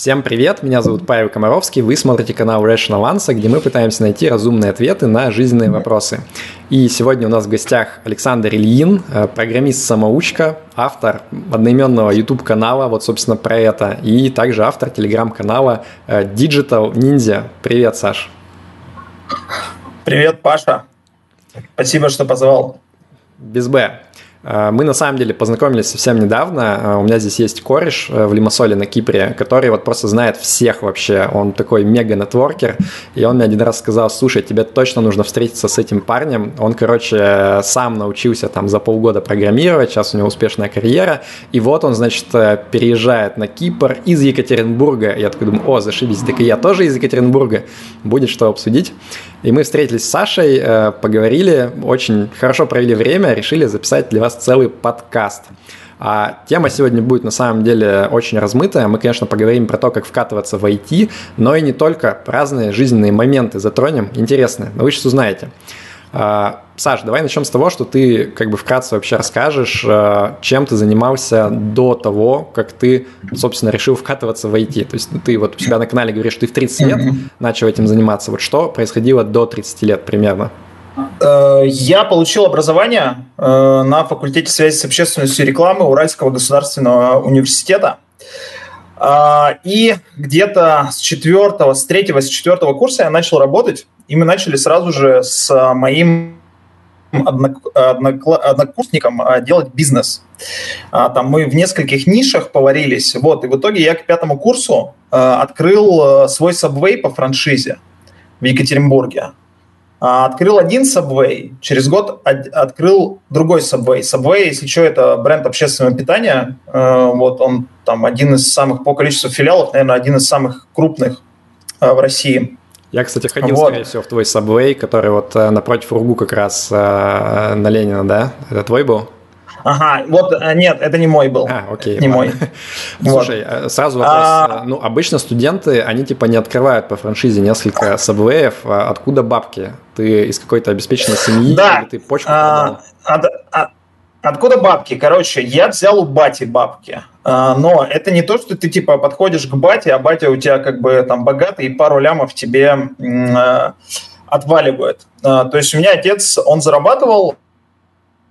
Всем привет, меня зовут Павел Комаровский, вы смотрите канал Rational Answer, где мы пытаемся найти разумные ответы на жизненные вопросы. И сегодня у нас в гостях Александр Ильин, э, программист-самоучка, автор одноименного YouTube-канала, вот, собственно, про это, и также автор телеграм-канала э, Digital Ninja. Привет, Саш. Привет, Паша. Спасибо, что позвал. Без Б. Э, мы на самом деле познакомились совсем недавно. Э, у меня здесь есть кореш э, в Лимассоле на Кипре, который вот просто знает всех вообще. Он такой мега-нетворкер. И он мне один раз сказал, слушай, тебе точно нужно встретиться с этим парнем. Он, короче, сам научился там за полгода программировать, сейчас у него успешная карьера. И вот он, значит, переезжает на Кипр из Екатеринбурга. Я такой думаю, о, зашибись, так и я тоже из Екатеринбурга. Будет что обсудить. И мы встретились с Сашей, поговорили, очень хорошо провели время, решили записать для вас раз целый подкаст. А тема сегодня будет на самом деле очень размытая. Мы, конечно, поговорим про то, как вкатываться в IT, но и не только. Разные жизненные моменты затронем, интересные. Вы сейчас узнаете. А, Саш, давай начнем с того, что ты как бы вкратце вообще расскажешь, а, чем ты занимался до того, как ты, собственно, решил вкатываться в IT. То есть ты вот у себя на канале говоришь, что ты в 30 лет начал этим заниматься. Вот что происходило до 30 лет примерно? Э, я получил образование э, на факультете связи с общественностью и рекламы Уральского государственного университета. Э, и где-то с четвертого, с третьего, с четвертого курса я начал работать, и мы начали сразу же с моим однокурсником делать бизнес. Там мы в нескольких нишах поварились, вот, и в итоге я к пятому курсу открыл свой сабвей по франшизе в Екатеринбурге. А, открыл один Subway, через год открыл другой Subway. Subway, если что, это бренд общественного питания. Э, вот он там один из самых по количеству филиалов, наверное, один из самых крупных э, в России. Я, кстати, ходил, вот. скорее всего, в твой Subway, который вот э, напротив Ругу как раз на Ленина, да? Это твой был? Ага, вот э, нет, это не мой был. А, окей. Не мой. Слушай, вот. Э, сразу вопрос. А... Э, ну, обычно студенты, они типа не открывают по франшизе несколько сабвеев. А откуда бабки? Ты из какой-то обеспеченной семьи да. или ты почку а, от, от, Откуда бабки? Короче, я взял у бати бабки. А, но это не то, что ты типа подходишь к бате, а батя у тебя как бы там богатый и пару лямов тебе отваливает. То есть у меня отец, он зарабатывал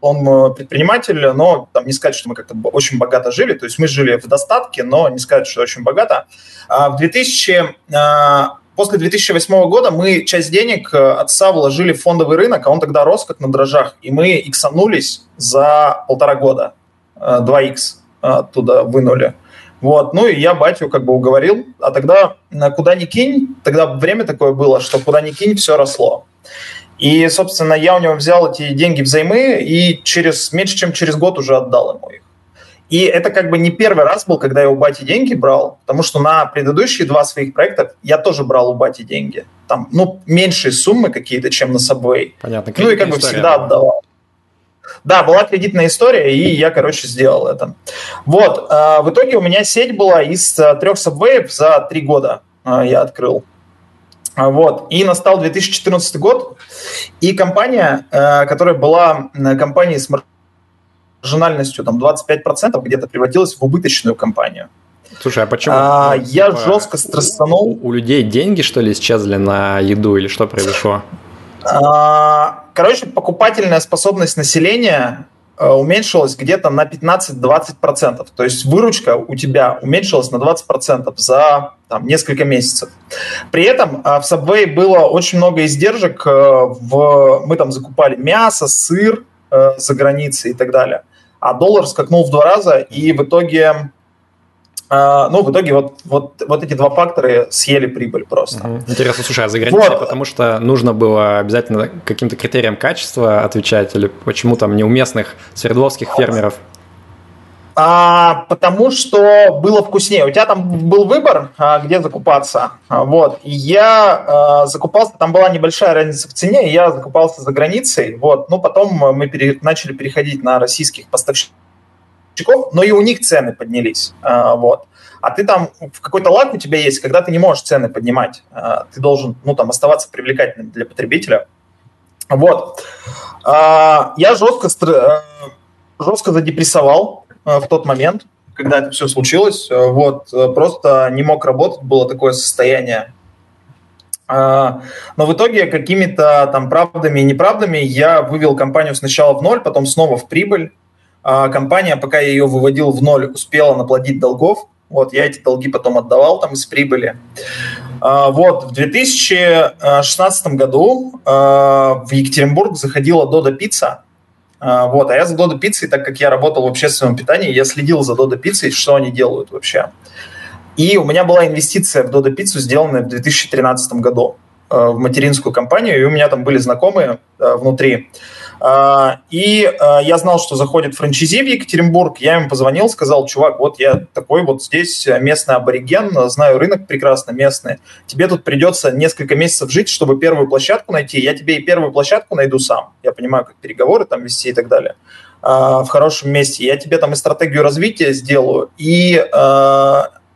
он э, предприниматель, но там не сказать, что мы как-то очень богато жили, то есть мы жили в достатке, но не сказать, что очень богато. А в 2000, а, после 2008 года мы часть денег э, отца вложили в фондовый рынок, а он тогда рос как на дрожжах, и мы иксанулись за полтора года, 2х э, оттуда вынули. Вот, ну и я батю как бы уговорил, а тогда куда ни кинь, тогда время такое было, что куда ни кинь, все росло. И, собственно, я у него взял эти деньги взаймы и через меньше, чем через год уже отдал ему их. И это как бы не первый раз был, когда я у бати деньги брал, потому что на предыдущие два своих проекта я тоже брал у бати деньги. Там, ну, меньшие суммы какие-то, чем на Subway. Понятно. Ну и как бы всегда была. отдавал. Да, была кредитная история, и я, короче, сделал это. Вот, э, в итоге у меня сеть была из э, трех Subway за три года э, я открыл. А, вот. И настал 2014 год, и компания, э, которая была компанией с маржинальностью там, 25%, где-то превратилась в убыточную компанию. Слушай, а почему? А, ну, я типа, жестко стрессанул. У, у людей деньги, что ли, исчезли на еду или что произошло? А, короче, покупательная способность населения Э, уменьшилась где-то на 15-20%. То есть выручка у тебя уменьшилась на 20% за там, несколько месяцев. При этом э, в Subway было очень много издержек. Э, в... Мы там закупали мясо, сыр за границей и так далее. А доллар скакнул в два раза, и в итоге а, ну, в итоге вот, вот, вот эти два фактора съели прибыль просто. Угу. Интересно, слушай, а за границей, вот. потому что нужно было обязательно каким-то критериям качества отвечать, или почему там неуместных свердловских фермеров? А, потому что было вкуснее. У тебя там был выбор, а, где закупаться. А, вот. И я а, закупался, там была небольшая разница в цене, и я закупался за границей. Вот. Ну, потом мы пере, начали переходить на российских поставщиков но и у них цены поднялись. А, вот. А ты там, в какой-то лак у тебя есть, когда ты не можешь цены поднимать. А, ты должен, ну, там, оставаться привлекательным для потребителя. Вот. А, я жестко, жестко задепрессовал в тот момент, когда это все случилось. Вот, просто не мог работать, было такое состояние. Но в итоге какими-то там правдами и неправдами я вывел компанию сначала в ноль, потом снова в прибыль. Компания, пока я ее выводил в ноль, успела наплодить долгов. Вот, я эти долги потом отдавал там из прибыли. Вот, в 2016 году в Екатеринбург заходила Дода Пицца, вот, а я за Додо Пиццей, так как я работал в общественном питании, я следил за Додо Пиццей, что они делают вообще. И у меня была инвестиция в Додо Пиццу, сделанная в 2013 году э, в материнскую компанию, и у меня там были знакомые э, внутри. А, и а, я знал, что заходит франчайзи в Екатеринбург. Я ему позвонил, сказал, чувак, вот я такой вот здесь местный абориген, знаю рынок прекрасно местный. Тебе тут придется несколько месяцев жить, чтобы первую площадку найти. Я тебе и первую площадку найду сам. Я понимаю, как переговоры там вести и так далее а, в хорошем месте. Я тебе там и стратегию развития сделаю, и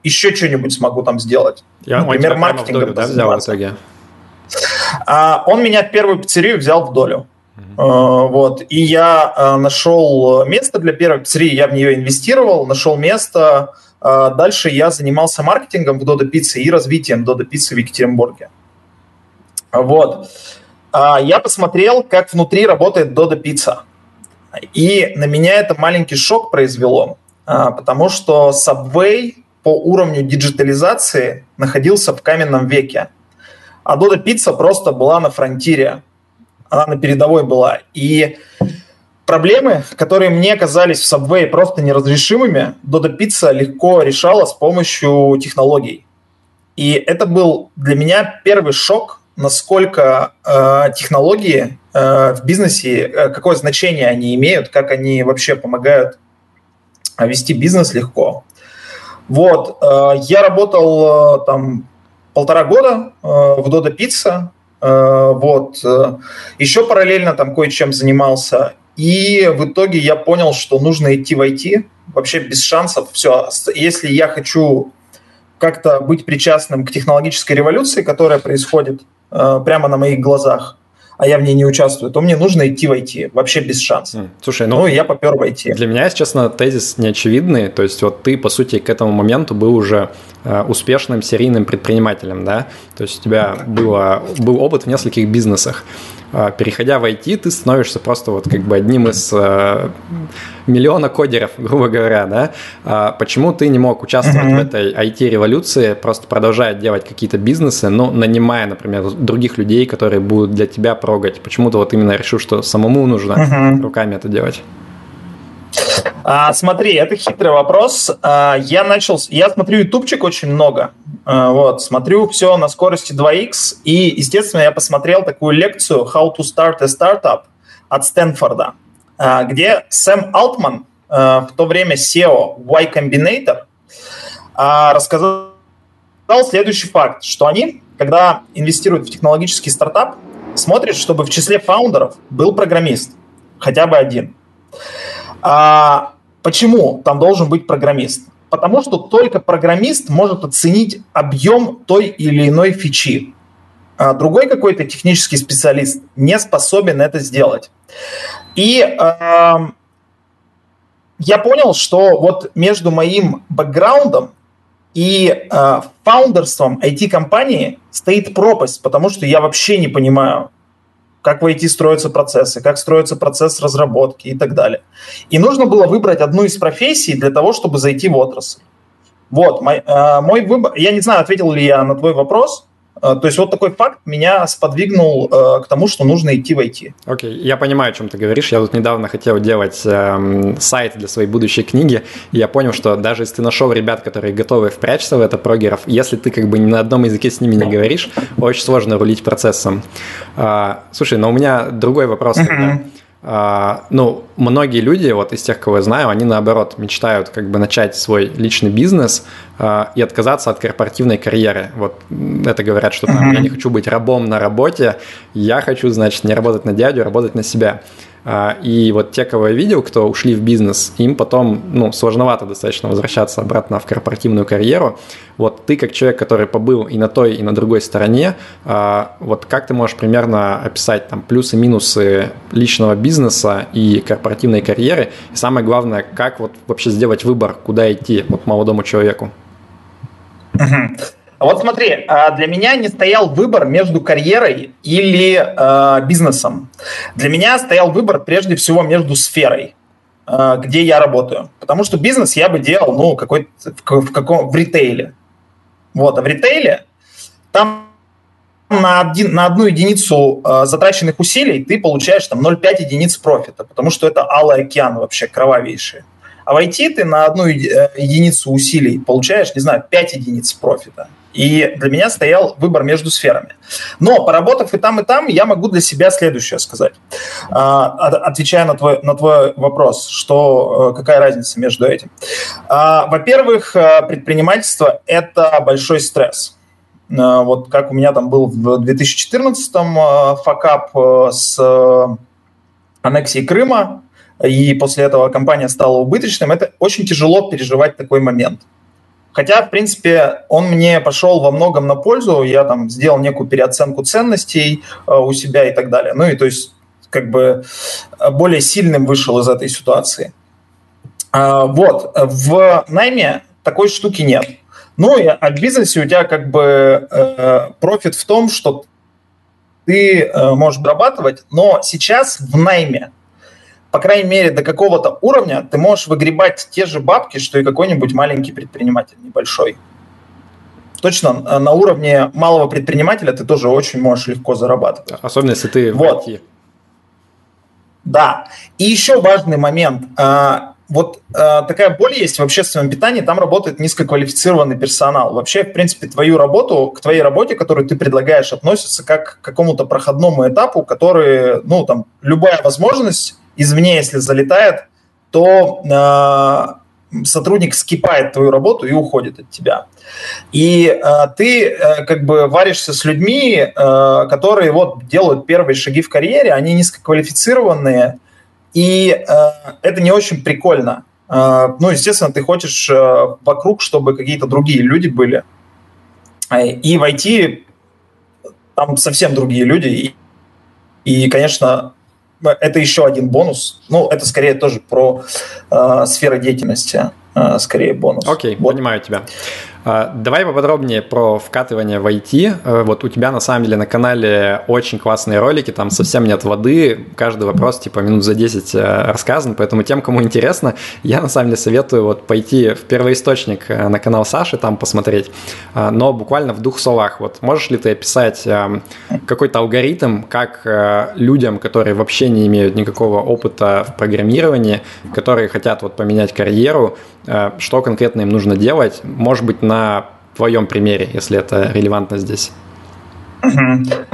еще что-нибудь смогу там сделать. Я, Например, маркетингом. Да, взял в итоге? Он меня первую пиццерию взял в долю. Uh-huh. Вот. И я э, нашел место для первой пиццерии, я в нее инвестировал, нашел место. Э, дальше я занимался маркетингом в Додо Пицце и развитием Додо Пиццы в Екатеринбурге. Вот. Я посмотрел, как внутри работает Додо Пицца. И на меня это маленький шок произвело, потому что Subway по уровню диджитализации находился в каменном веке. А Додо Пицца просто была на фронтире она на передовой была. И проблемы, которые мне казались в Subway просто неразрешимыми, Dodo Pizza легко решала с помощью технологий. И это был для меня первый шок, насколько э, технологии э, в бизнесе, э, какое значение они имеют, как они вообще помогают э, вести бизнес легко. Вот, э, я работал э, там полтора года э, в Dodo Pizza, вот. Э, Еще параллельно там кое-чем занимался. И в итоге я понял, что нужно идти в IT. Вообще без шансов. Все. Если я хочу как-то быть причастным к технологической революции, которая происходит э, прямо на моих глазах, а я в ней не участвую, то мне нужно идти в IT, вообще без шансов. Слушай, ну, ну я попер в IT. Для меня, если честно, тезис неочевидный, то есть вот ты, по сути, к этому моменту был уже э, успешным серийным предпринимателем, да, то есть у тебя было, был опыт в нескольких бизнесах. А, переходя в IT, ты становишься просто вот как бы одним из э, миллиона кодеров, грубо говоря, да? А почему ты не мог участвовать mm-hmm. в этой IT-революции, просто продолжая делать какие-то бизнесы, но нанимая, например, других людей, которые будут для тебя прогать? Почему ты вот именно решил, что самому нужно mm-hmm. руками это делать? А, смотри, это хитрый вопрос. А, я начал, я смотрю ютубчик очень много. А, вот, смотрю все на скорости 2x, и, естественно, я посмотрел такую лекцию «How to start a startup» от Стэнфорда, а, где Сэм Алтман, а, в то время SEO Y Combinator, а, рассказал следующий факт, что они, когда инвестируют в технологический стартап, смотрят, чтобы в числе фаундеров был программист, хотя бы один. А почему там должен быть программист? Потому что только программист может оценить объем той или иной фичи. А другой какой-то технический специалист не способен это сделать. И э, я понял, что вот между моим бэкграундом и э, фаундерством IT-компании стоит пропасть, потому что я вообще не понимаю, как в IT строятся процессы, как строится процесс разработки и так далее. И нужно было выбрать одну из профессий для того, чтобы зайти в отрасль. Вот, мой, э, мой выбор, я не знаю, ответил ли я на твой вопрос, то есть вот такой факт меня сподвигнул э, к тому, что нужно идти в IT. Окей, okay. я понимаю, о чем ты говоришь. Я тут недавно хотел делать э, сайт для своей будущей книги, и я понял, что даже если ты нашел ребят, которые готовы впрячься в это, прогеров, если ты как бы ни на одном языке с ними не говоришь, очень сложно рулить процессом. Э, слушай, но у меня другой вопрос. Uh-huh. А, ну, многие люди, вот из тех, кого я знаю, они наоборот мечтают как бы начать свой личный бизнес а, и отказаться от корпоративной карьеры. Вот это говорят, что там, я не хочу быть рабом на работе, я хочу, значит, не работать на дядю, а работать на себя. А, и вот те, кого я видел, кто ушли в бизнес, им потом, ну, сложновато достаточно возвращаться обратно в корпоративную карьеру. Вот ты, как человек, который побыл и на той, и на другой стороне, а, вот как ты можешь примерно описать там плюсы-минусы личного бизнеса и корпоративной карьеры? И самое главное, как вот вообще сделать выбор, куда идти вот молодому человеку? Вот смотри, а, для меня не стоял выбор между карьерой или э, бизнесом. Для меня стоял выбор прежде всего между сферой, э, где я работаю. Потому что бизнес я бы делал, ну, какой в, в каком в ритейле. Вот, а в ритейле там на, один, на одну единицу э, затраченных усилий ты получаешь там 0,5 единиц профита, потому что это алый океан вообще кровавейший. А в IT ты на одну единицу усилий получаешь, не знаю, 5 единиц профита. И для меня стоял выбор между сферами. Но поработав и там, и там, я могу для себя следующее сказать. А, отвечая на твой, на твой вопрос, что, э, какая разница между этим. А, во-первых, э, предпринимательство – это большой стресс. Э, вот как у меня там был в 2014-м факап с аннексией Крыма, и после этого компания стала убыточным, это очень тяжело переживать такой момент – Хотя, в принципе, он мне пошел во многом на пользу. Я там сделал некую переоценку ценностей э, у себя и так далее. Ну и то есть как бы э, более сильным вышел из этой ситуации. Э, вот. В найме такой штуки нет. Ну, и, а в бизнесе у тебя как бы э, профит в том, что ты можешь зарабатывать, но сейчас в найме по крайней мере, до какого-то уровня ты можешь выгребать те же бабки, что и какой-нибудь маленький предприниматель небольшой. Точно, э, на уровне малого предпринимателя ты тоже очень можешь легко зарабатывать. Особенно, если ты вот. в IT. Да. И еще важный момент. Вот а, такая боль есть в общественном питании, там работает низкоквалифицированный персонал. Вообще, в принципе, твою работу, к твоей работе, которую ты предлагаешь, относится как к какому-то проходному этапу, который, ну, там, любая возможность извне, если залетает, то э, сотрудник скипает твою работу и уходит от тебя. И э, ты э, как бы варишься с людьми, э, которые вот делают первые шаги в карьере, они низкоквалифицированные, и э, это не очень прикольно. Э, ну, естественно, ты хочешь э, вокруг, чтобы какие-то другие люди были. И в IT там совсем другие люди. И, и конечно, это еще один бонус. Ну, это скорее тоже про э, сферу деятельности, э, скорее бонус. Окей, вот. понимаю тебя. А, давай поподробнее про вкатывание в IT. Э, вот у тебя на самом деле на канале очень классные ролики, там совсем нет воды, каждый вопрос типа минут за 10 э, рассказан, поэтому тем, кому интересно, я на самом деле советую вот пойти в первоисточник на канал Саши, там посмотреть, а, но буквально в двух словах. Вот можешь ли ты описать какой-то алгоритм, как людям, которые вообще не имеют никакого опыта в программировании, которые хотят вот поменять карьеру, что конкретно им нужно делать, может быть, на твоем примере, если это релевантно здесь?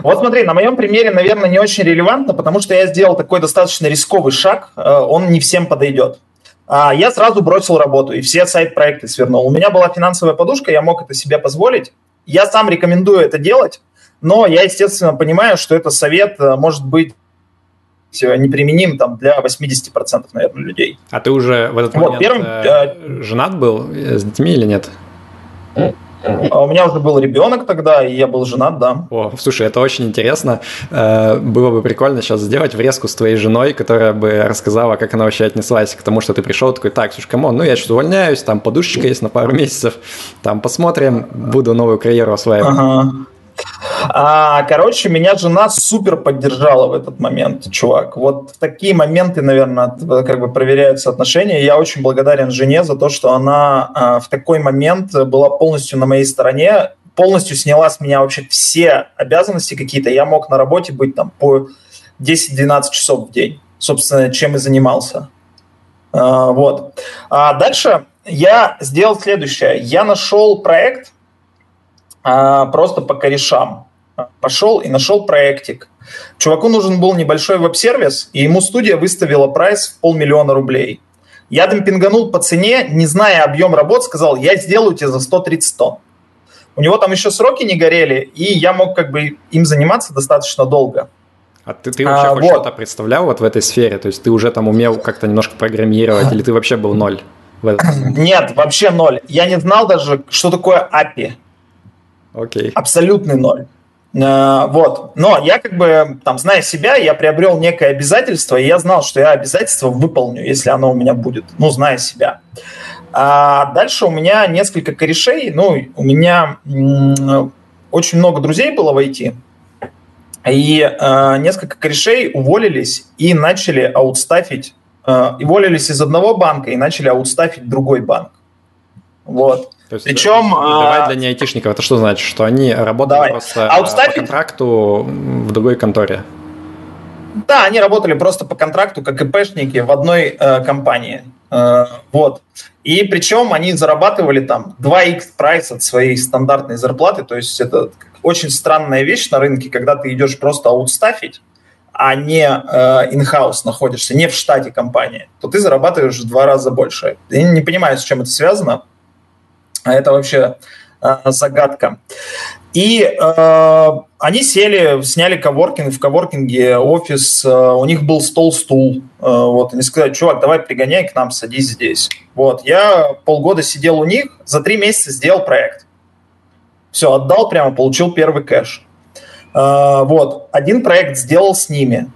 Вот смотри, на моем примере, наверное, не очень релевантно, потому что я сделал такой достаточно рисковый шаг, э, он не всем подойдет. А, я сразу бросил работу и все сайт-проекты свернул. У меня была финансовая подушка, я мог это себе позволить. Я сам рекомендую это делать, но я, естественно, понимаю, что это совет э, может быть э, неприменим там, для 80%, наверное, людей. А ты уже в этот вот, момент первым, э, женат был с детьми или нет? А у меня уже был ребенок тогда, и я был женат, да. О, слушай, это очень интересно. Э, было бы прикольно сейчас сделать врезку с твоей женой, которая бы рассказала, как она вообще отнеслась к тому, что ты пришел такой, так, слушай, come on, ну я сейчас увольняюсь, там подушечка есть на пару месяцев, там посмотрим, буду новую карьеру осваивать. Ага. А, короче, меня жена супер поддержала в этот момент, чувак. Вот в такие моменты, наверное, как бы проверяются отношения. Я очень благодарен жене за то, что она а, в такой момент была полностью на моей стороне, полностью сняла с меня вообще все обязанности какие-то. Я мог на работе быть там по 10-12 часов в день. Собственно, чем и занимался. А, вот. А дальше я сделал следующее. Я нашел проект, а, просто по корешам. Пошел и нашел проектик. Чуваку нужен был небольшой веб-сервис, и ему студия выставила прайс в полмиллиона рублей. Я демпинганул по цене, не зная объем работ, сказал, я сделаю тебе за 130 тонн. У него там еще сроки не горели, и я мог как бы им заниматься достаточно долго. А ты, ты вообще а, хоть вот. что-то представлял вот в этой сфере? То есть ты уже там умел как-то немножко программировать, или ты вообще был ноль? Нет, вообще ноль. Я не знал даже, что такое API. Окей. Абсолютный ноль. Э, вот. Но я как бы, там, зная себя, я приобрел некое обязательство, и я знал, что я обязательство выполню, если оно у меня будет, ну, зная себя. А дальше у меня несколько корешей, ну, у меня очень много друзей было в IT, и э, несколько корешей уволились и начали аутстафить, э, уволились из одного банка и начали аутстафить другой банк. Вот. То есть, Причем... Давай для неайтишников, это что значит? Что они работают давай. просто Аутстафить... по контракту в другой конторе? Да, они работали просто по контракту, как ИПшники в одной э, компании. Э, вот. И причем они зарабатывали там 2x прайс от своей стандартной зарплаты. То есть это очень странная вещь на рынке, когда ты идешь просто аутстафить, а не э, in-house находишься, не в штате компании, то ты зарабатываешь в два раза больше. Я не понимаю, с чем это связано. А это вообще э, загадка. И э, они сели, сняли коворкинг, в коворкинге офис, э, у них был стол-стул. Э, вот, они сказали, чувак, давай пригоняй к нам, садись здесь. Вот, я полгода сидел у них, за три месяца сделал проект. Все, отдал прямо, получил первый кэш. Э, вот, один проект сделал с ними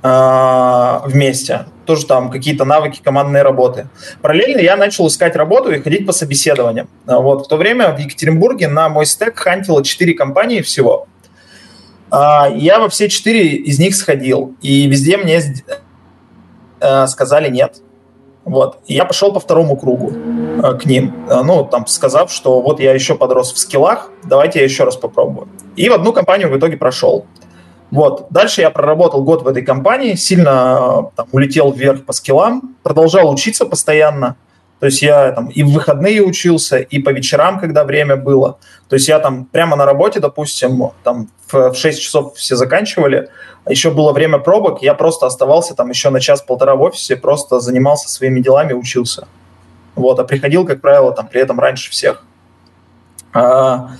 вместе тоже там какие-то навыки командной работы. Параллельно я начал искать работу и ходить по собеседованиям. А вот. В то время в Екатеринбурге на мой стек хантило 4 компании всего. А, я во все четыре из них сходил, и везде мне э, сказали нет. Вот. И я пошел по второму кругу э, к ним, э, ну, там, сказав, что вот я еще подрос в скиллах, давайте я еще раз попробую. И в одну компанию в итоге прошел. Вот. Дальше я проработал год в этой компании, сильно там, улетел вверх по скиллам, продолжал учиться постоянно. То есть я там и в выходные учился, и по вечерам, когда время было. То есть я там прямо на работе, допустим, там в 6 часов все заканчивали, а еще было время пробок, я просто оставался там еще на час-полтора в офисе, просто занимался своими делами, учился. Вот, а приходил, как правило, там при этом раньше всех. А,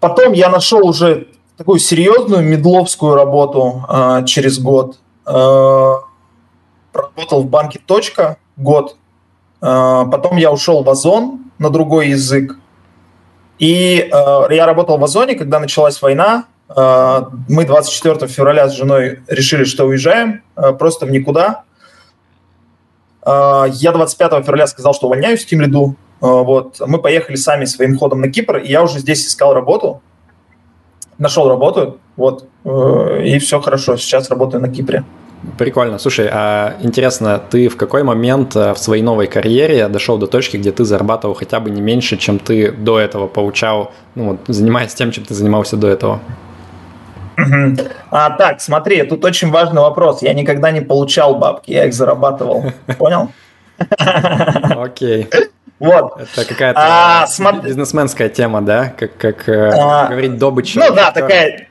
потом я нашел уже такую серьезную медловскую работу э, через год. Э, работал в банке «Точка» год. Э, потом я ушел в Озон на другой язык. И э, я работал в Озоне, когда началась война. Э, мы 24 февраля с женой решили, что уезжаем э, просто в никуда. Э, я 25 февраля сказал, что увольняюсь в Тимлиду. Э, вот. Мы поехали сами своим ходом на Кипр, и я уже здесь искал работу нашел работу, вот, э, и все хорошо, сейчас работаю на Кипре. Прикольно. Слушай, а интересно, ты в какой момент э, в своей новой карьере дошел до точки, где ты зарабатывал хотя бы не меньше, чем ты до этого получал, ну, вот, занимаясь тем, чем ты занимался до этого? А, так, смотри, тут очень важный вопрос. Я никогда не получал бабки, я их зарабатывал. Понял? Окей. Вот. Это какая-то а, смотри... бизнесменская тема, да? Как, как э, а, говорить добыча. Ну да, такая,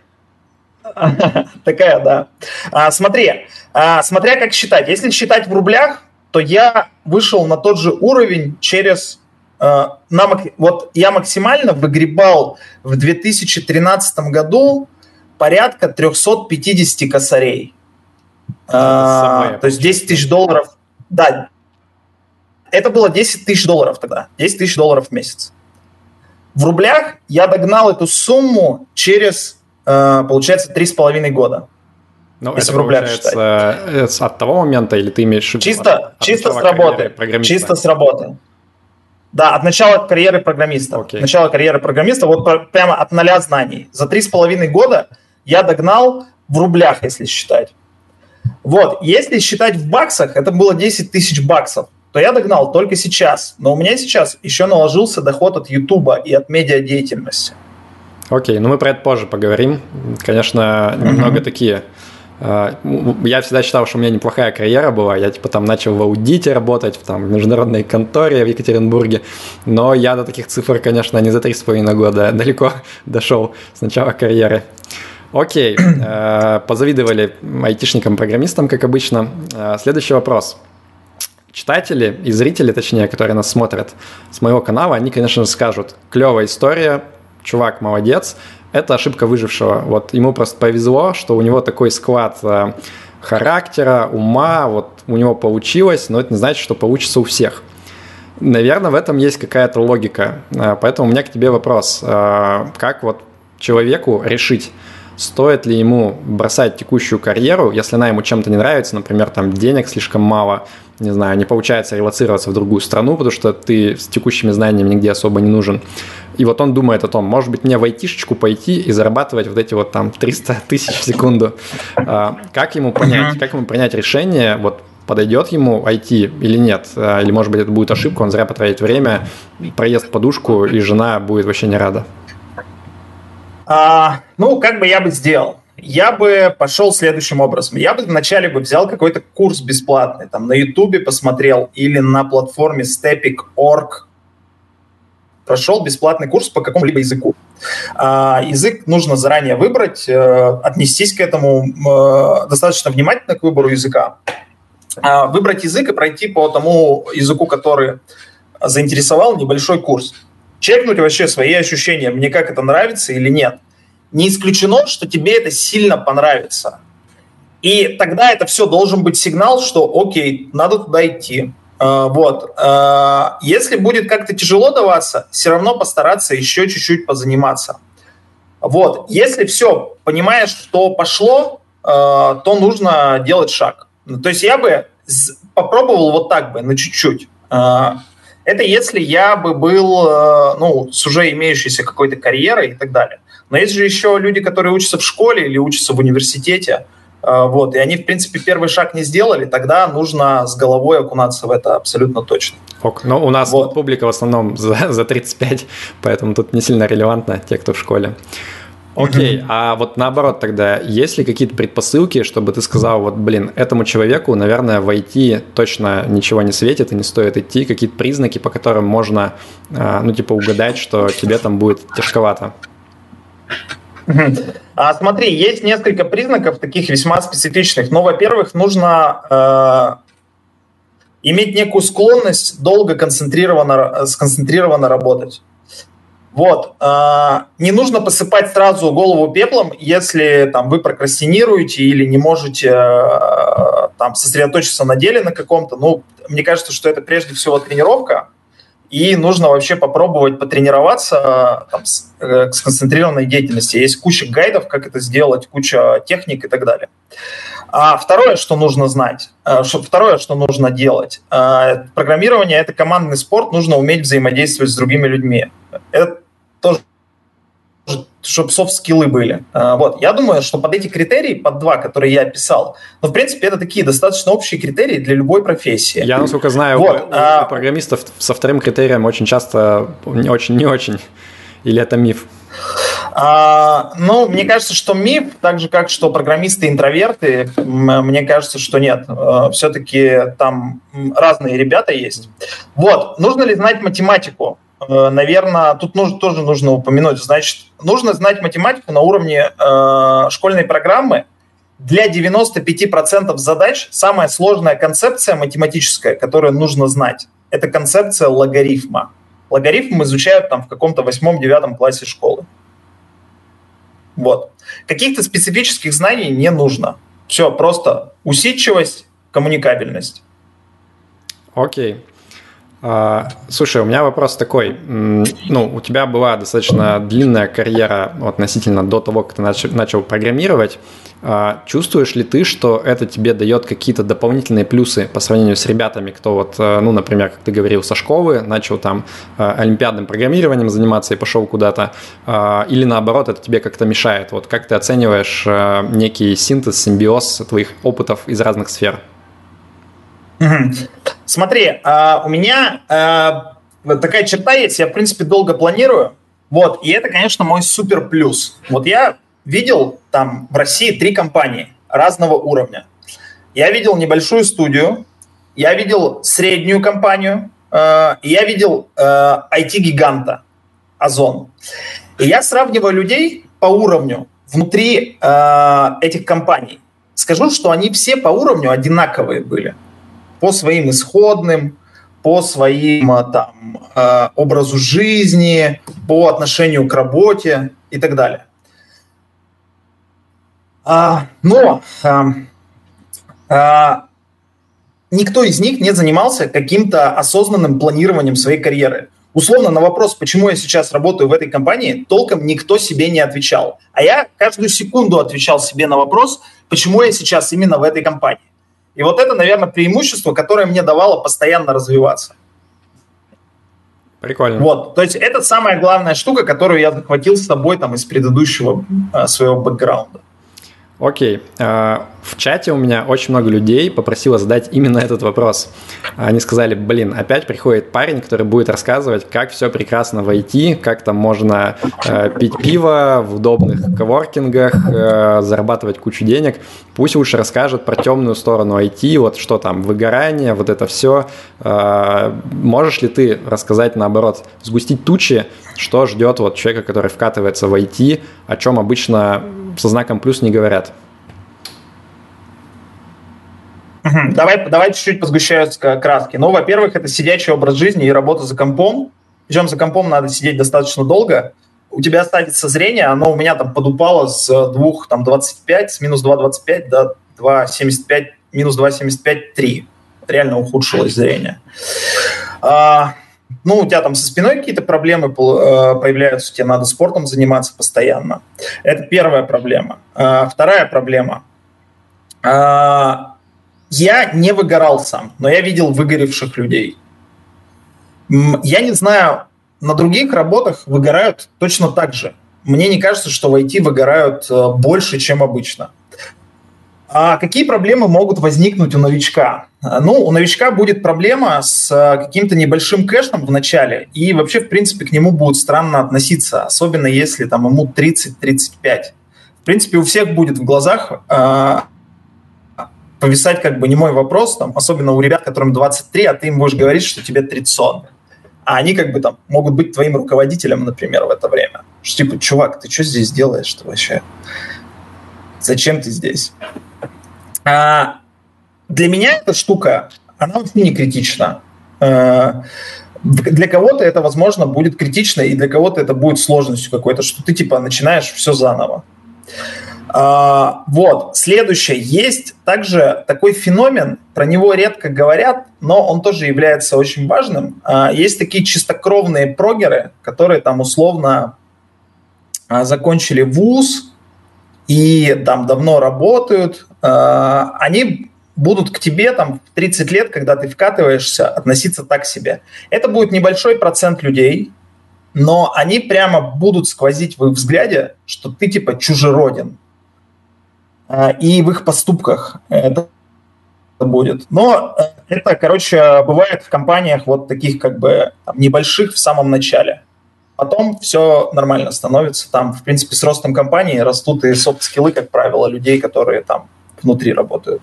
такая, да. А, смотри, а, смотря как считать. Если считать в рублях, то я вышел на тот же уровень через... А, на, вот я максимально выгребал в 2013 году порядка 350 косарей. А, то есть 10 тысяч долларов. Да, это было 10 тысяч долларов тогда, 10 тысяч долларов в месяц. В рублях я догнал эту сумму через, э, получается, 3,5 года. Ну, если это в рублях считать. Э, от того момента, или ты имеешь в виду? Чисто, от, чисто от с работы. Чисто с работы. Да, от начала карьеры программиста. Okay. Начало карьеры программиста, вот прямо от нуля знаний. За три с половиной года я догнал в рублях, если считать. Вот, если считать в баксах, это было 10 тысяч баксов то я догнал только сейчас. Но у меня сейчас еще наложился доход от Ютуба и от медиадеятельности. Окей, ну мы про это позже поговорим. Конечно, немного mm-hmm. такие а, я всегда считал, что у меня неплохая карьера была. Я типа там начал в аудите работать, в, там, в международной конторе в Екатеринбурге. Но я до таких цифр, конечно, не за три с половиной года далеко дошел с начала карьеры. Окей, а, позавидовали айтишникам-программистам, как обычно. А, следующий вопрос читатели и зрители, точнее, которые нас смотрят с моего канала, они, конечно скажут, клевая история, чувак молодец, это ошибка выжившего. Вот ему просто повезло, что у него такой склад э, характера, ума, вот у него получилось, но это не значит, что получится у всех. Наверное, в этом есть какая-то логика. Э, поэтому у меня к тебе вопрос. Э, как вот человеку решить, стоит ли ему бросать текущую карьеру, если она ему чем-то не нравится, например, там денег слишком мало, не знаю, не получается релацироваться в другую страну, потому что ты с текущими знаниями нигде особо не нужен. И вот он думает о том, может быть, мне в айтишечку пойти и зарабатывать вот эти вот там 300 тысяч в секунду. А, как ему понять, как ему принять решение, вот подойдет ему IT или нет? А, или, может быть, это будет ошибка, он зря потратит время, проест подушку, и жена будет вообще не рада. А, ну, как бы я бы сделал? я бы пошел следующим образом. Я бы вначале бы взял какой-то курс бесплатный, там на Ютубе посмотрел или на платформе Stepic.org, прошел бесплатный курс по какому-либо языку. А, язык нужно заранее выбрать, э, отнестись к этому э, достаточно внимательно к выбору языка. А, выбрать язык и пройти по тому языку, который заинтересовал, небольшой курс. Чекнуть вообще свои ощущения, мне как это нравится или нет – не исключено, что тебе это сильно понравится. И тогда это все должен быть сигнал, что окей, надо туда идти. Uh, вот. Uh, если будет как-то тяжело даваться, все равно постараться еще чуть-чуть позаниматься. Вот. Если все, понимаешь, что пошло, uh, то нужно делать шаг. То есть я бы попробовал вот так бы, на чуть-чуть. Это если я бы был ну, с уже имеющейся какой-то карьерой и так далее. Но есть же еще люди, которые учатся в школе или учатся в университете, а, вот, и они, в принципе, первый шаг не сделали, тогда нужно с головой окунаться в это абсолютно точно. Ок, но у нас вот. публика в основном за, за 35, поэтому тут не сильно релевантно те, кто в школе. Окей, okay, а вот наоборот тогда, есть ли какие-то предпосылки, чтобы ты сказал, вот, блин, этому человеку, наверное, войти точно ничего не светит и не стоит идти, какие-то признаки, по которым можно, а, ну, типа, угадать, что тебе там будет тяжковато? А, смотри, есть несколько признаков таких весьма специфичных. Ну, во-первых, нужно э, иметь некую склонность долго концентрированно, сконцентрированно работать. Вот. Э, не нужно посыпать сразу голову пеплом, если там, вы прокрастинируете или не можете э, там, сосредоточиться на деле на каком-то. Ну, мне кажется, что это прежде всего тренировка и нужно вообще попробовать потренироваться там, с, э, к сконцентрированной деятельности. Есть куча гайдов, как это сделать, куча техник и так далее. А второе, что нужно знать, э, что, второе, что нужно делать, э, программирование – это командный спорт, нужно уметь взаимодействовать с другими людьми. Это тоже чтобы софт-скиллы были. А, вот. Я думаю, что под эти критерии, под два, которые я описал, ну, в принципе, это такие достаточно общие критерии для любой профессии. Я, насколько знаю, вот. у, а... у программистов со вторым критерием очень часто не очень, не очень. Или это миф? А, ну, мне кажется, что миф, так же как что программисты интроверты, мне кажется, что нет. А, Все-таки там разные ребята есть. Вот, нужно ли знать математику? Э, наверное, тут нужно, тоже нужно упомянуть. Значит, нужно знать математику на уровне э, школьной программы. Для 95% задач самая сложная концепция математическая, которую нужно знать, это концепция логарифма. Логарифм изучают там в каком-то восьмом-девятом классе школы. Вот. Каких-то специфических знаний не нужно. Все, просто усидчивость, коммуникабельность. Окей. А, слушай, у меня вопрос такой. Ну, у тебя была достаточно длинная карьера относительно до того, как ты начал, программировать. А, чувствуешь ли ты, что это тебе дает какие-то дополнительные плюсы по сравнению с ребятами, кто вот, э, ну, например, как ты говорил, со школы начал там э, олимпиадным программированием заниматься и пошел куда-то, а, или наоборот, это тебе как-то мешает? Вот как ты оцениваешь э, некий синтез, симбиоз твоих опытов из разных сфер? Смотри, а, у меня а, такая черта есть, я, в принципе, долго планирую, вот, и это, конечно, мой супер плюс. Вот я видел там в России три компании разного уровня. Я видел небольшую студию, я видел среднюю компанию, э, я видел IT-гиганта Озон. И я сравниваю людей по уровню внутри этих компаний. Скажу, что они все по уровню одинаковые были по своим исходным, по своим там, образу жизни, по отношению к работе и так далее. Но никто из них не занимался каким-то осознанным планированием своей карьеры. Условно на вопрос, почему я сейчас работаю в этой компании, толком никто себе не отвечал. А я каждую секунду отвечал себе на вопрос, почему я сейчас именно в этой компании. И вот это, наверное, преимущество, которое мне давало постоянно развиваться. Прикольно. Вот, то есть это самая главная штука, которую я захватил с собой там из предыдущего э, своего бэкграунда. Окей. А, в чате у меня очень много людей попросило задать именно этот вопрос. Они сказали, блин, опять приходит парень, который будет рассказывать, как все прекрасно в IT, как там можно э, пить пиво в удобных коворкингах, э, зарабатывать кучу денег. Пусть лучше расскажет про темную сторону IT, вот что там, выгорание, вот это все. Э, можешь ли ты рассказать наоборот, сгустить тучи, что ждет вот человека, который вкатывается в IT, о чем обычно со знаком плюс не говорят? Давай, давай чуть-чуть позгущаю краски. Ну, во-первых, это сидячий образ жизни и работа за компом. Причем за компом надо сидеть достаточно долго. У тебя останется зрение, оно у меня там подупало с 2, там, 25, с минус 2,25 до 2,75, минус 2,75, 3. Реально ухудшилось зрение. А, ну, у тебя там со спиной какие-то проблемы э, появляются, тебе надо спортом заниматься постоянно. Это первая проблема. А, вторая проблема. А, я не выгорал сам, но я видел выгоревших людей. Я не знаю, на других работах выгорают точно так же. Мне не кажется, что в IT выгорают э, больше, чем обычно. А какие проблемы могут возникнуть у новичка? Ну, у новичка будет проблема с э, каким-то небольшим кэшем в начале, и вообще, в принципе, к нему будут странно относиться, особенно если там ему 30-35. В принципе, у всех будет в глазах э, повисать как бы не мой вопрос, там, особенно у ребят, которым 23, а ты им будешь говорить, что тебе 30. А они как бы там могут быть твоим руководителем, например, в это время. Что типа, чувак, ты что здесь делаешь-то вообще? Зачем ты здесь? А, для меня эта штука, она вообще не критична. А, для кого-то это, возможно, будет критично, и для кого-то это будет сложностью какой-то, что ты типа начинаешь все заново. А, вот, следующее. Есть также такой феномен, про него редко говорят, но он тоже является очень важным. А, есть такие чистокровные прогеры, которые там условно а, закончили вуз, и там давно работают, э, они будут к тебе там в 30 лет, когда ты вкатываешься, относиться так себе. Это будет небольшой процент людей, но они прямо будут сквозить в их взгляде, что ты типа чужероден. Э, и в их поступках это будет. Но э, это, короче, бывает в компаниях вот таких как бы там, небольших в самом начале. Потом все нормально становится. Там, в принципе, с ростом компании растут и софт-скиллы, как правило, людей, которые там внутри работают.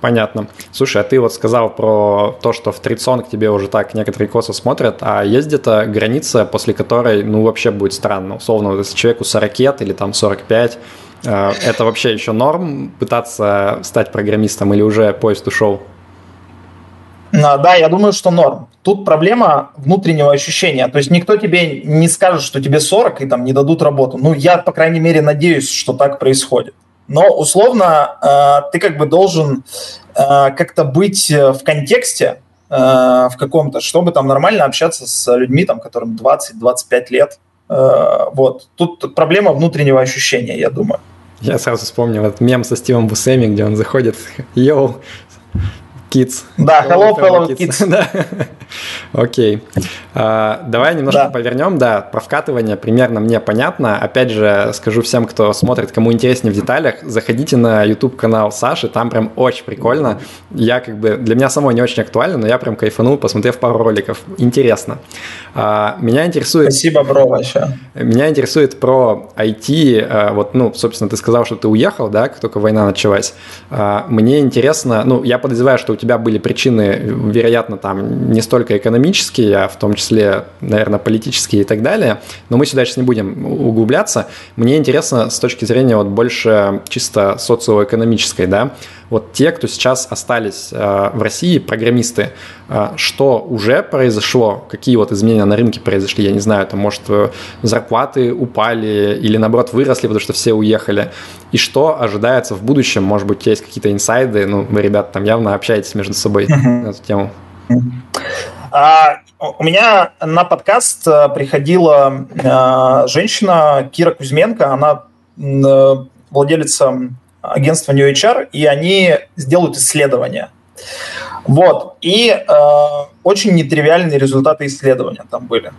Понятно. Слушай, а ты вот сказал про то, что в Трицон к тебе уже так некоторые косы смотрят, а есть где-то граница, после которой, ну, вообще будет странно. Условно, если человеку 40 лет или там 45, э, это вообще еще норм пытаться стать программистом или уже поезд ушел? Да, я думаю, что норм. Тут проблема внутреннего ощущения. То есть никто тебе не скажет, что тебе 40 и там не дадут работу. Ну, я, по крайней мере, надеюсь, что так происходит. Но условно э, ты как бы должен э, как-то быть в контексте э, в каком-то, чтобы там нормально общаться с людьми, там, которым 20-25 лет. Вот. Тут проблема внутреннего ощущения, я думаю. Я сразу вспомнил этот мем со Стивом Бусеми, где он заходит, йоу, Kids. Да, hello, fellow, fellow kids. да. Окей. А, давай немножко да. повернем. Да, про вкатывание примерно мне понятно. Опять же, скажу всем, кто смотрит, кому интереснее в деталях, заходите на YouTube-канал Саши, там прям очень прикольно. Я как бы, для меня самой не очень актуально, но я прям кайфанул, посмотрев пару роликов. Интересно. А, меня интересует... Спасибо, бро, вообще. Меня интересует про IT. А, вот, ну, собственно, ты сказал, что ты уехал, да, как только война началась. Мне интересно, ну, я подозреваю, что у тебя были причины, вероятно, там не столько экономические, а в том числе, наверное, политические и так далее. Но мы сюда сейчас не будем углубляться. Мне интересно с точки зрения вот больше чисто социоэкономической, да, вот те, кто сейчас остались э, в России, программисты, э, что уже произошло, какие вот изменения на рынке произошли, я не знаю, там, может, э, зарплаты упали или, наоборот, выросли, потому что все уехали, и что ожидается в будущем, может быть, есть какие-то инсайды, ну, вы, ребята, там явно общаетесь между собой на эту тему. А, у меня на подкаст приходила э, женщина Кира Кузьменко, она э, владелица агентство New HR, и они сделают исследования. Вот. И э, очень нетривиальные результаты исследования там были.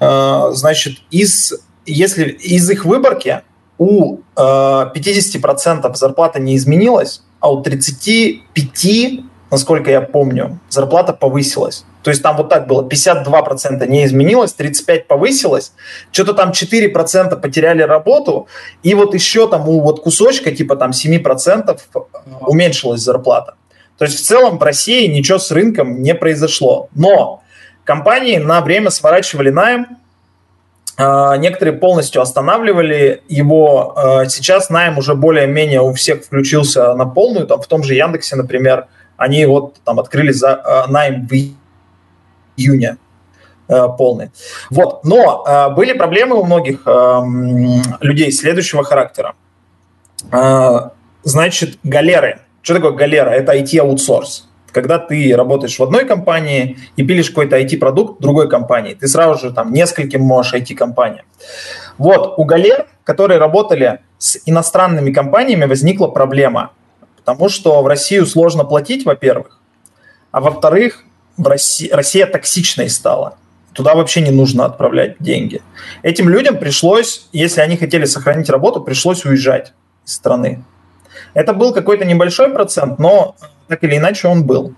Э, значит, из, если из их выборки у э, 50% зарплата не изменилась, а у 35% насколько я помню, зарплата повысилась. То есть там вот так было, 52% не изменилось, 35% повысилось, что-то там 4% потеряли работу, и вот еще там у вот кусочка, типа там 7% уменьшилась зарплата. То есть в целом в России ничего с рынком не произошло. Но компании на время сворачивали найм, некоторые полностью останавливали его. А, сейчас найм уже более-менее у всех включился на полную. Там в том же Яндексе, например, они вот там открыли за э, найм в июне полный. Вот. Но были проблемы у многих людей следующего характера. Значит, галеры. Что такое галера? Это IT-аутсорс. Когда ты работаешь в одной компании и пилишь какой-то IT-продукт другой компании, ты сразу же там нескольким можешь IT-компаниям. Вот, у галер, которые работали с иностранными компаниями, возникла проблема – Потому что в Россию сложно платить, во-первых, а во-вторых, в России, Россия токсичной стала. Туда вообще не нужно отправлять деньги. Этим людям пришлось, если они хотели сохранить работу, пришлось уезжать из страны. Это был какой-то небольшой процент, но так или иначе он был.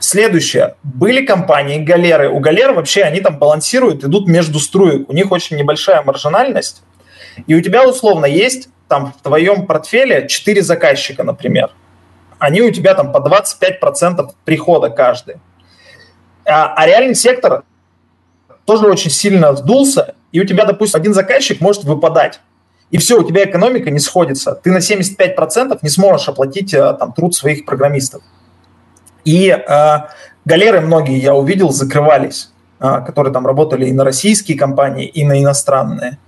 Следующее. Были компании, галеры. У галер вообще они там балансируют, идут между струек. У них очень небольшая маржинальность. И у тебя условно есть там в твоем портфеле 4 заказчика, например они у тебя там по 25% прихода каждый. А, а реальный сектор тоже очень сильно сдулся, и у тебя, допустим, один заказчик может выпадать. И все, у тебя экономика не сходится. Ты на 75% не сможешь оплатить э, там, труд своих программистов. И э, галеры многие, я увидел, закрывались, э, которые там работали и на российские компании, и на иностранные.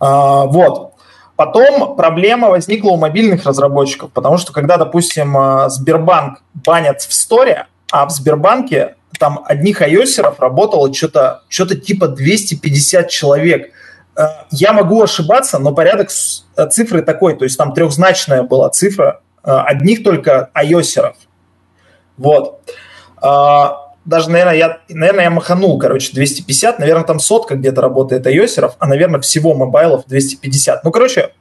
Э, вот. Потом проблема возникла у мобильных разработчиков, потому что когда, допустим, э, Сбербанк банят в сторе, а в Сбербанке там одних ios работало что-то что типа 250 человек. Э, я могу ошибаться, но порядок э, цифры такой, то есть там трехзначная была цифра одних только ios Вот даже, наверное, я, наверное, я маханул, короче, 250, наверное, там сотка где-то работает ios а, наверное, всего мобайлов 250. Ну, короче,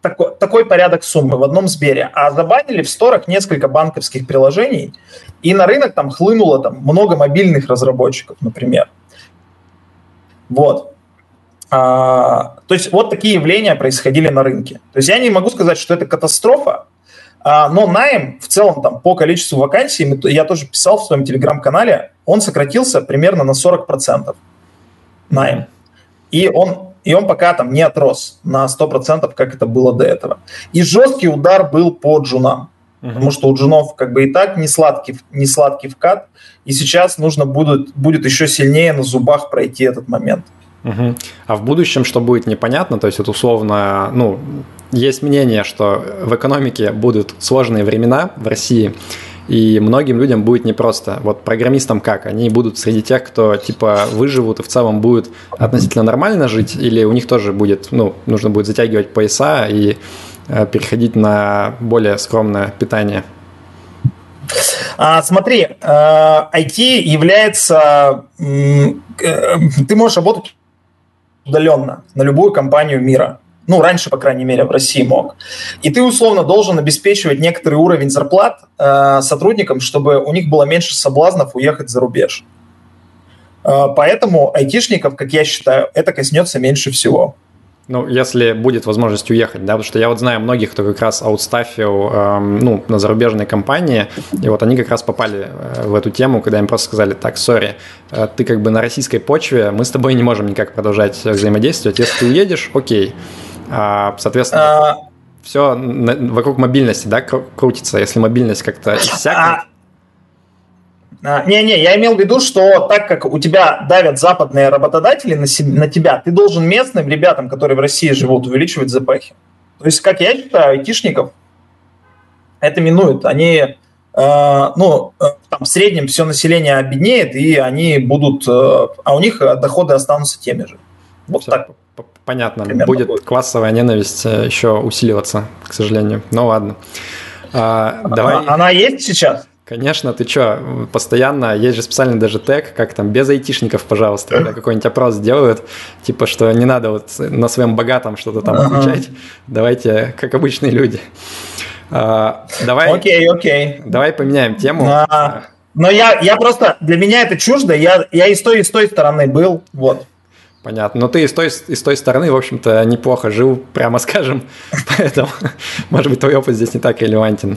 такой, такой порядок суммы в одном Сбере. А забанили в сторах несколько банковских приложений, и на рынок там хлынуло там много мобильных разработчиков, например. Вот. А, то есть вот такие явления происходили на рынке. То есть я не могу сказать, что это катастрофа, а, но найм в целом там по количеству вакансий, я тоже писал в своем телеграм-канале, он сократился примерно на 40% найм. И он, и он пока там не отрос на 100%, как это было до этого. И жесткий удар был по джунам. Uh-huh. Потому что у джунов как бы и так не сладкий, не сладкий вкат, и сейчас нужно будет, будет еще сильнее на зубах пройти этот момент. Угу. А в будущем что будет непонятно, то есть вот условно, ну, есть мнение, что в экономике будут сложные времена в России, и многим людям будет непросто. Вот программистам как? Они будут среди тех, кто типа выживут и в целом будет относительно нормально жить, или у них тоже будет, ну, нужно будет затягивать пояса и э, переходить на более скромное питание? А, смотри, э, IT является... Э, ты можешь работать удаленно на любую компанию мира. Ну, раньше, по крайней мере, в России мог. И ты, условно, должен обеспечивать некоторый уровень зарплат э, сотрудникам, чтобы у них было меньше соблазнов уехать за рубеж. Э, поэтому айтишников, как я считаю, это коснется меньше всего. Ну, если будет возможность уехать, да, потому что я вот знаю многих, кто как раз аутстафил, эм, ну, на зарубежные компании, и вот они как раз попали э, в эту тему, когда им просто сказали, так, сори, э, ты как бы на российской почве, мы с тобой не можем никак продолжать взаимодействовать, если ты уедешь, окей. А, соответственно, а... все вокруг мобильности, да, крутится, если мобильность как-то иссякнет. А, не-не, я имел в виду, что так как у тебя давят западные работодатели на, себе, на тебя, ты должен местным ребятам, которые в России живут, увеличивать ЗПХи. То есть, как я считаю, айтишников это минует. Они, э, ну, э, там, в среднем все население обеднеет, и они будут, э, а у них доходы останутся теми же. Вот все так. Понятно. Будет, будет классовая ненависть э, еще усиливаться, к сожалению. Ну ладно. А, давай. Она, она есть сейчас? Конечно, ты что, постоянно, есть же специальный даже тег, как там, без айтишников, пожалуйста, когда какой-нибудь опрос делают, типа, что не надо вот на своем богатом что-то там отвечать, давайте, как обычные люди. А, давай, окей, окей. Давай поменяем тему. А, но я, я просто, для меня это чуждо, я, я и с той, и с той стороны был, вот. Понятно. Но ты из той, из той стороны, в общем-то, неплохо жил, прямо скажем. Поэтому, может быть, твой опыт здесь не так релевантен.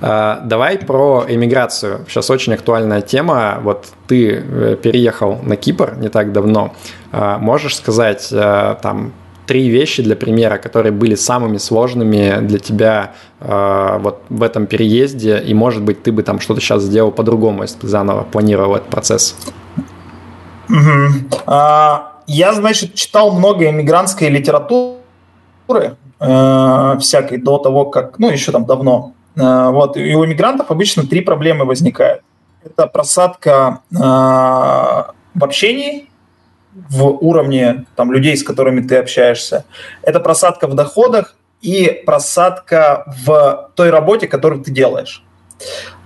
А, давай про эмиграцию. Сейчас очень актуальная тема. Вот ты э, переехал на Кипр не так давно. А, можешь сказать э, там три вещи для примера, которые были самыми сложными для тебя э, вот в этом переезде, и, может быть, ты бы там что-то сейчас сделал по-другому, если бы заново планировал этот процесс? Я, значит, читал много эмигрантской литературы, э, всякой до того, как, ну, еще там давно. Э, вот, и у эмигрантов обычно три проблемы возникают. Это просадка э, в общении, в уровне там, людей, с которыми ты общаешься. Это просадка в доходах и просадка в той работе, которую ты делаешь.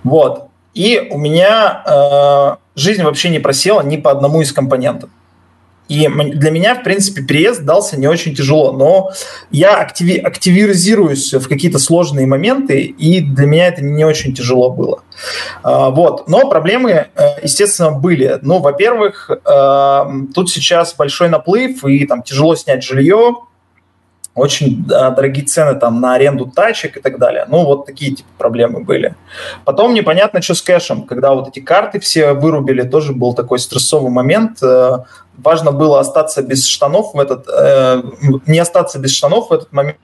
Вот. И у меня э, жизнь вообще не просела ни по одному из компонентов. И для меня, в принципе, переезд дался не очень тяжело, но я активи активизируюсь в какие-то сложные моменты, и для меня это не очень тяжело было. А, вот. Но проблемы, э, естественно, были. Ну, во-первых, э, тут сейчас большой наплыв, и там тяжело снять жилье, очень дорогие цены там на аренду тачек и так далее. Ну, вот такие типа проблемы были. Потом непонятно, что с кэшем. Когда вот эти карты все вырубили, тоже был такой стрессовый момент. Э, важно было остаться без штанов в этот... Э, не остаться без штанов в этот момент.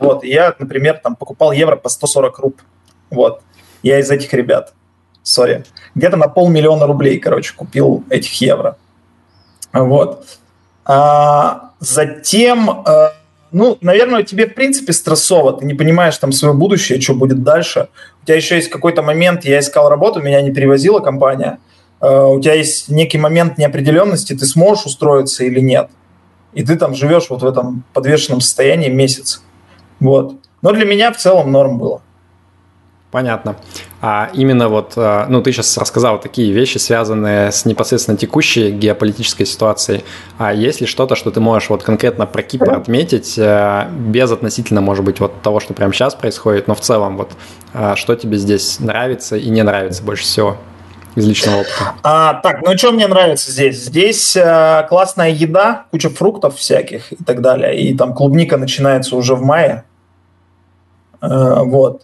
Вот. Я, например, там покупал евро по 140 руб. Вот. Я из этих ребят. Сори. Где-то на полмиллиона рублей, короче, купил этих евро. Вот. А, затем, э, ну, наверное, тебе, в принципе, стрессово, ты не понимаешь там свое будущее, что будет дальше. У тебя еще есть какой-то момент, я искал работу, меня не перевозила компания, э, у тебя есть некий момент неопределенности, ты сможешь устроиться или нет. И ты там живешь вот в этом подвешенном состоянии месяц. Вот. Но для меня в целом норм было. Понятно. А именно вот, э, ну, ты сейчас рассказал такие вещи, связанные с непосредственно текущей геополитической ситуацией. А есть ли что-то, что ты можешь вот конкретно про Кипр отметить, э, без относительно, может быть, вот того, что прямо сейчас происходит, но в целом вот, э, что тебе здесь нравится и не нравится больше всего? из личного опыта? А, так, ну что мне нравится здесь? Здесь э, классная еда, куча фруктов всяких и так далее. И там клубника начинается уже в мае. Э, вот.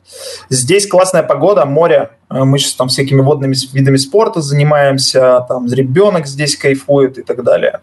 Здесь классная погода, море. Э, мы сейчас там всякими водными видами спорта занимаемся, там ребенок здесь кайфует и так далее.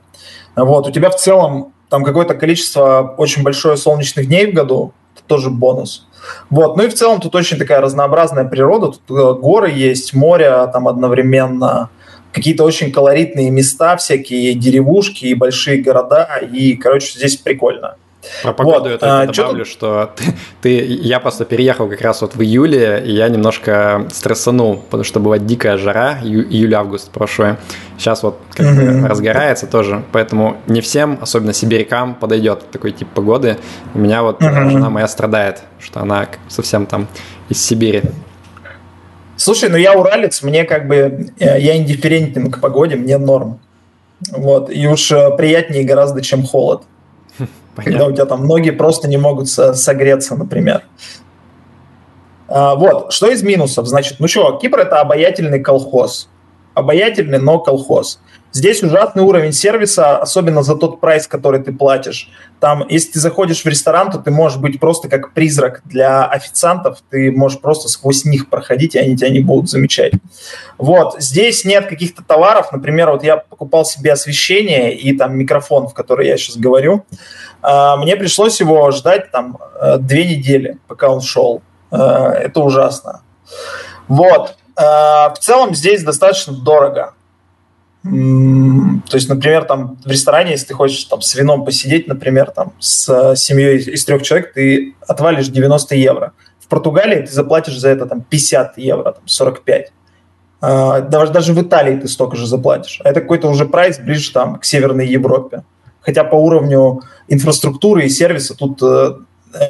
Вот. У тебя в целом там какое-то количество очень большое солнечных дней в году, это тоже бонус. Вот. Ну и в целом тут очень такая разнообразная природа, тут э, горы есть, море там одновременно, какие-то очень колоритные места, всякие деревушки и большие города, и, короче, здесь прикольно. Про погоду вот. я только а, добавлю, что ты, ты, я просто переехал как раз вот в июле, и я немножко стрессанул, потому что была дикая жара, июль-август прошлое. Сейчас вот как mm-hmm. разгорается тоже, поэтому не всем, особенно сибирякам, подойдет такой тип погоды. У меня вот mm-hmm. жена моя страдает, что она совсем там из Сибири. Слушай, ну я уралец, мне как бы, э, я индифферентен к погоде, мне норм. Вот, и уж э, приятнее гораздо, чем холод. Когда у тебя там ноги просто не могут согреться, например. А, вот, что из минусов? Значит, ну что, Кипр – это обаятельный колхоз. Обаятельный, но колхоз. Здесь ужасный уровень сервиса, особенно за тот прайс, который ты платишь. Там, если ты заходишь в ресторан, то ты можешь быть просто как призрак для официантов, ты можешь просто сквозь них проходить, и они тебя не будут замечать. Вот, здесь нет каких-то товаров, например, вот я покупал себе освещение и там микрофон, в который я сейчас говорю, а, мне пришлось его ждать там э, две недели, пока он шел. Э, это ужасно. Вот. Э, в целом здесь достаточно дорого. То есть, например, там в ресторане, если ты хочешь там с вином посидеть, например, там с семьей из трех человек, ты отвалишь 90 евро. В Португалии ты заплатишь за это там 50 евро, там 45. А, даже, даже в Италии ты столько же заплатишь. А это какой-то уже прайс ближе там к Северной Европе. Хотя по уровню инфраструктуры и сервиса тут э,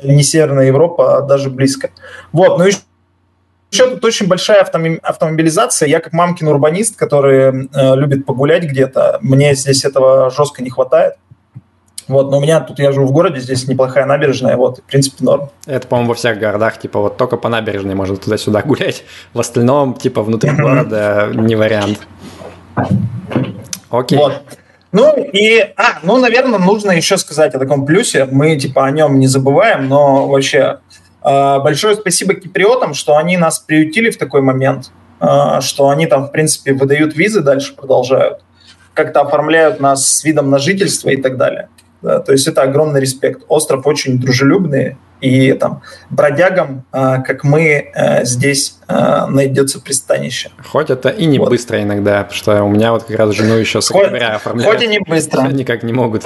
не Северная Европа, а даже близко. Вот, ну и еще тут очень большая автомобилизация. Я как мамкин урбанист, который э, любит погулять где-то, мне здесь этого жестко не хватает. Вот, но у меня тут я живу в городе, здесь неплохая набережная, вот, в принципе, норм. Это, по-моему, во всех городах, типа, вот только по набережной можно туда-сюда гулять. В остальном, типа, внутри города не вариант. Окей. Вот. Ну и, а, ну, наверное, нужно еще сказать о таком плюсе. Мы, типа, о нем не забываем, но вообще большое спасибо киприотам, что они нас приютили в такой момент, а, что они там, в принципе, выдают визы, дальше продолжают, как-то оформляют нас с видом на жительство и так далее. Да, то есть это огромный респект. Остров очень дружелюбный, и там бродягам, а, как мы, э, здесь а, найдется пристанище. Хоть это и не вот. быстро иногда, потому что у меня вот как раз жену еще с октября оформляют. Хоть и не быстро. Никак не могут.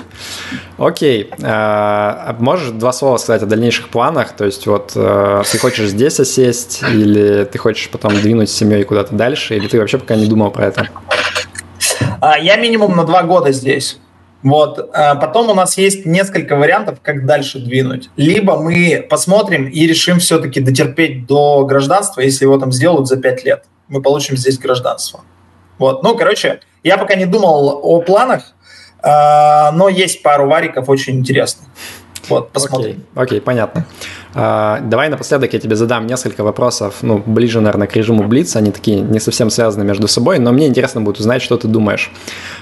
Окей. А, можешь два слова сказать о дальнейших планах? То есть вот э, ты хочешь здесь осесть, или ты хочешь потом двинуть с семьей куда-то дальше, или ты вообще пока не думал про это? Я минимум на два года здесь. Вот. А потом у нас есть несколько вариантов, как дальше двинуть. Либо мы посмотрим и решим все-таки дотерпеть до гражданства, если его там сделают за пять лет. Мы получим здесь гражданство. Вот. Ну, короче, я пока не думал о планах, а, но есть пару вариков очень интересных. Вот, посмотрим. Окей, окей понятно. А, давай напоследок я тебе задам несколько вопросов, ну, ближе, наверное, к режиму Блиц, они такие не совсем связаны между собой, но мне интересно будет узнать, что ты думаешь.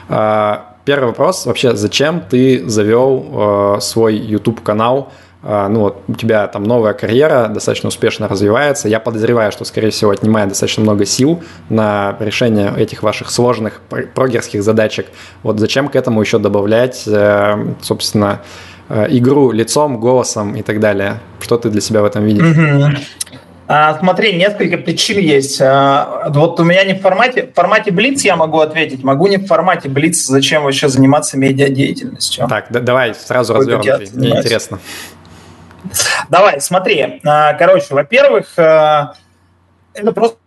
А, первый вопрос, вообще, зачем ты завел э, свой YouTube-канал? Э, ну вот у тебя там новая карьера, достаточно успешно развивается. Я подозреваю, что, скорее всего, отнимает достаточно много сил на решение этих ваших сложных прогерских задачек. Вот зачем к этому еще добавлять, э, собственно, игру лицом, голосом и так далее? Что ты для себя в этом видишь? Mm-hmm. А, смотри, несколько причин есть. А, вот у меня не в формате, в формате Блиц я могу ответить, могу не в формате Блиц, зачем вообще заниматься медиадеятельностью. Так, да, давай сразу развернем, мне интересно. Давай, смотри. А, короче, во-первых, это просто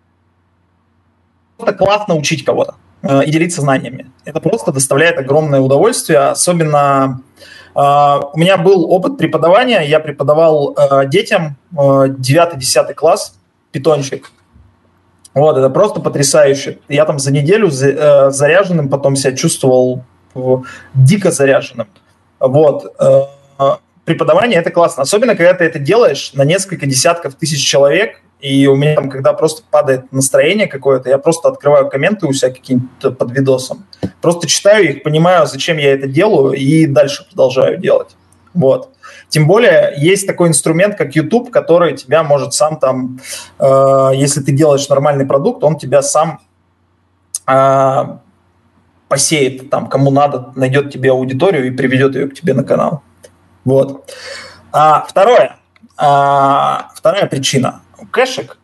классно учить кого-то и делиться знаниями. Это просто доставляет огромное удовольствие, особенно а, у меня был опыт преподавания, я преподавал а, детям 9-10 а, класс, питончик. Вот, это просто потрясающе. Я там за неделю э, заряженным потом себя чувствовал дико заряженным. Вот. Э, преподавание – это классно. Особенно, когда ты это делаешь на несколько десятков тысяч человек, и у меня там, когда просто падает настроение какое-то, я просто открываю комменты у себя какие-то под видосом, просто читаю их, понимаю, зачем я это делаю, и дальше продолжаю делать. Вот. Тем более есть такой инструмент, как YouTube, который тебя может сам там, э, если ты делаешь нормальный продукт, он тебя сам э, посеет там, кому надо, найдет тебе аудиторию и приведет ее к тебе на канал. Вот. А, второе. А, вторая причина кэшек,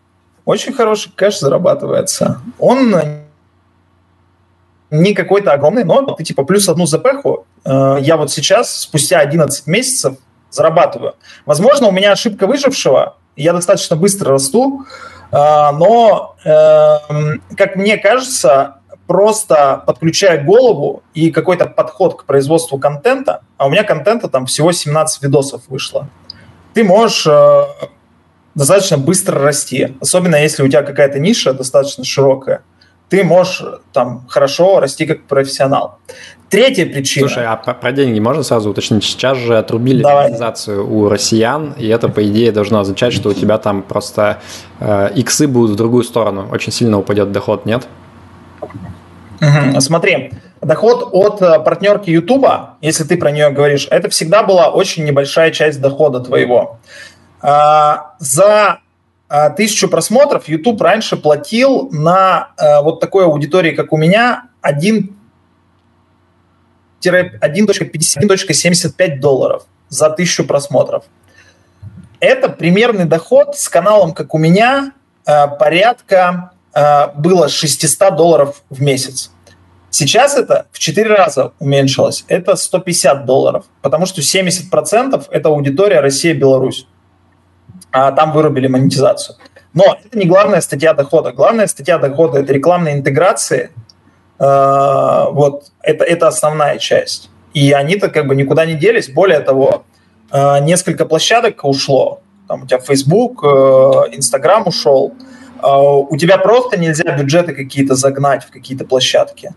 очень хороший кэш зарабатывается. Он не какой-то огромный, но ты типа плюс одну запеху. Э, я вот сейчас, спустя 11 месяцев, зарабатываю. Возможно, у меня ошибка выжившего, я достаточно быстро расту, э, но, эм, как мне кажется, просто подключая голову и какой-то подход к производству контента, а у меня контента там всего 17 видосов вышло, ты можешь э, достаточно быстро расти. Особенно если у тебя какая-то ниша достаточно широкая, ты можешь там хорошо расти как профессионал. Третья причина. Слушай, а про деньги можно сразу уточнить? Сейчас же отрубили монетизацию у россиян, и это, по идее, должно означать, что у тебя там просто э, иксы будут в другую сторону. Очень сильно упадет доход, нет? Угу. Смотри, доход от э, партнерки YouTube, если ты про нее говоришь, это всегда была очень небольшая часть дохода твоего. А, за а, тысячу просмотров YouTube раньше платил на а, вот такой аудитории, как у меня, 1,75 долларов за тысячу просмотров. Это примерный доход с каналом, как у меня, а, порядка а, было 600 долларов в месяц. Сейчас это в 4 раза уменьшилось. Это 150 долларов, потому что 70% это аудитория Россия-Беларусь. А там вырубили монетизацию. Но это не главная статья дохода. Главная статья дохода – это рекламные интеграции. А, вот это, это основная часть. И они-то как бы никуда не делись. Более того, несколько площадок ушло. Там у тебя Facebook, э, Instagram ушел – а, у тебя просто нельзя бюджеты какие-то загнать в какие-то площадки.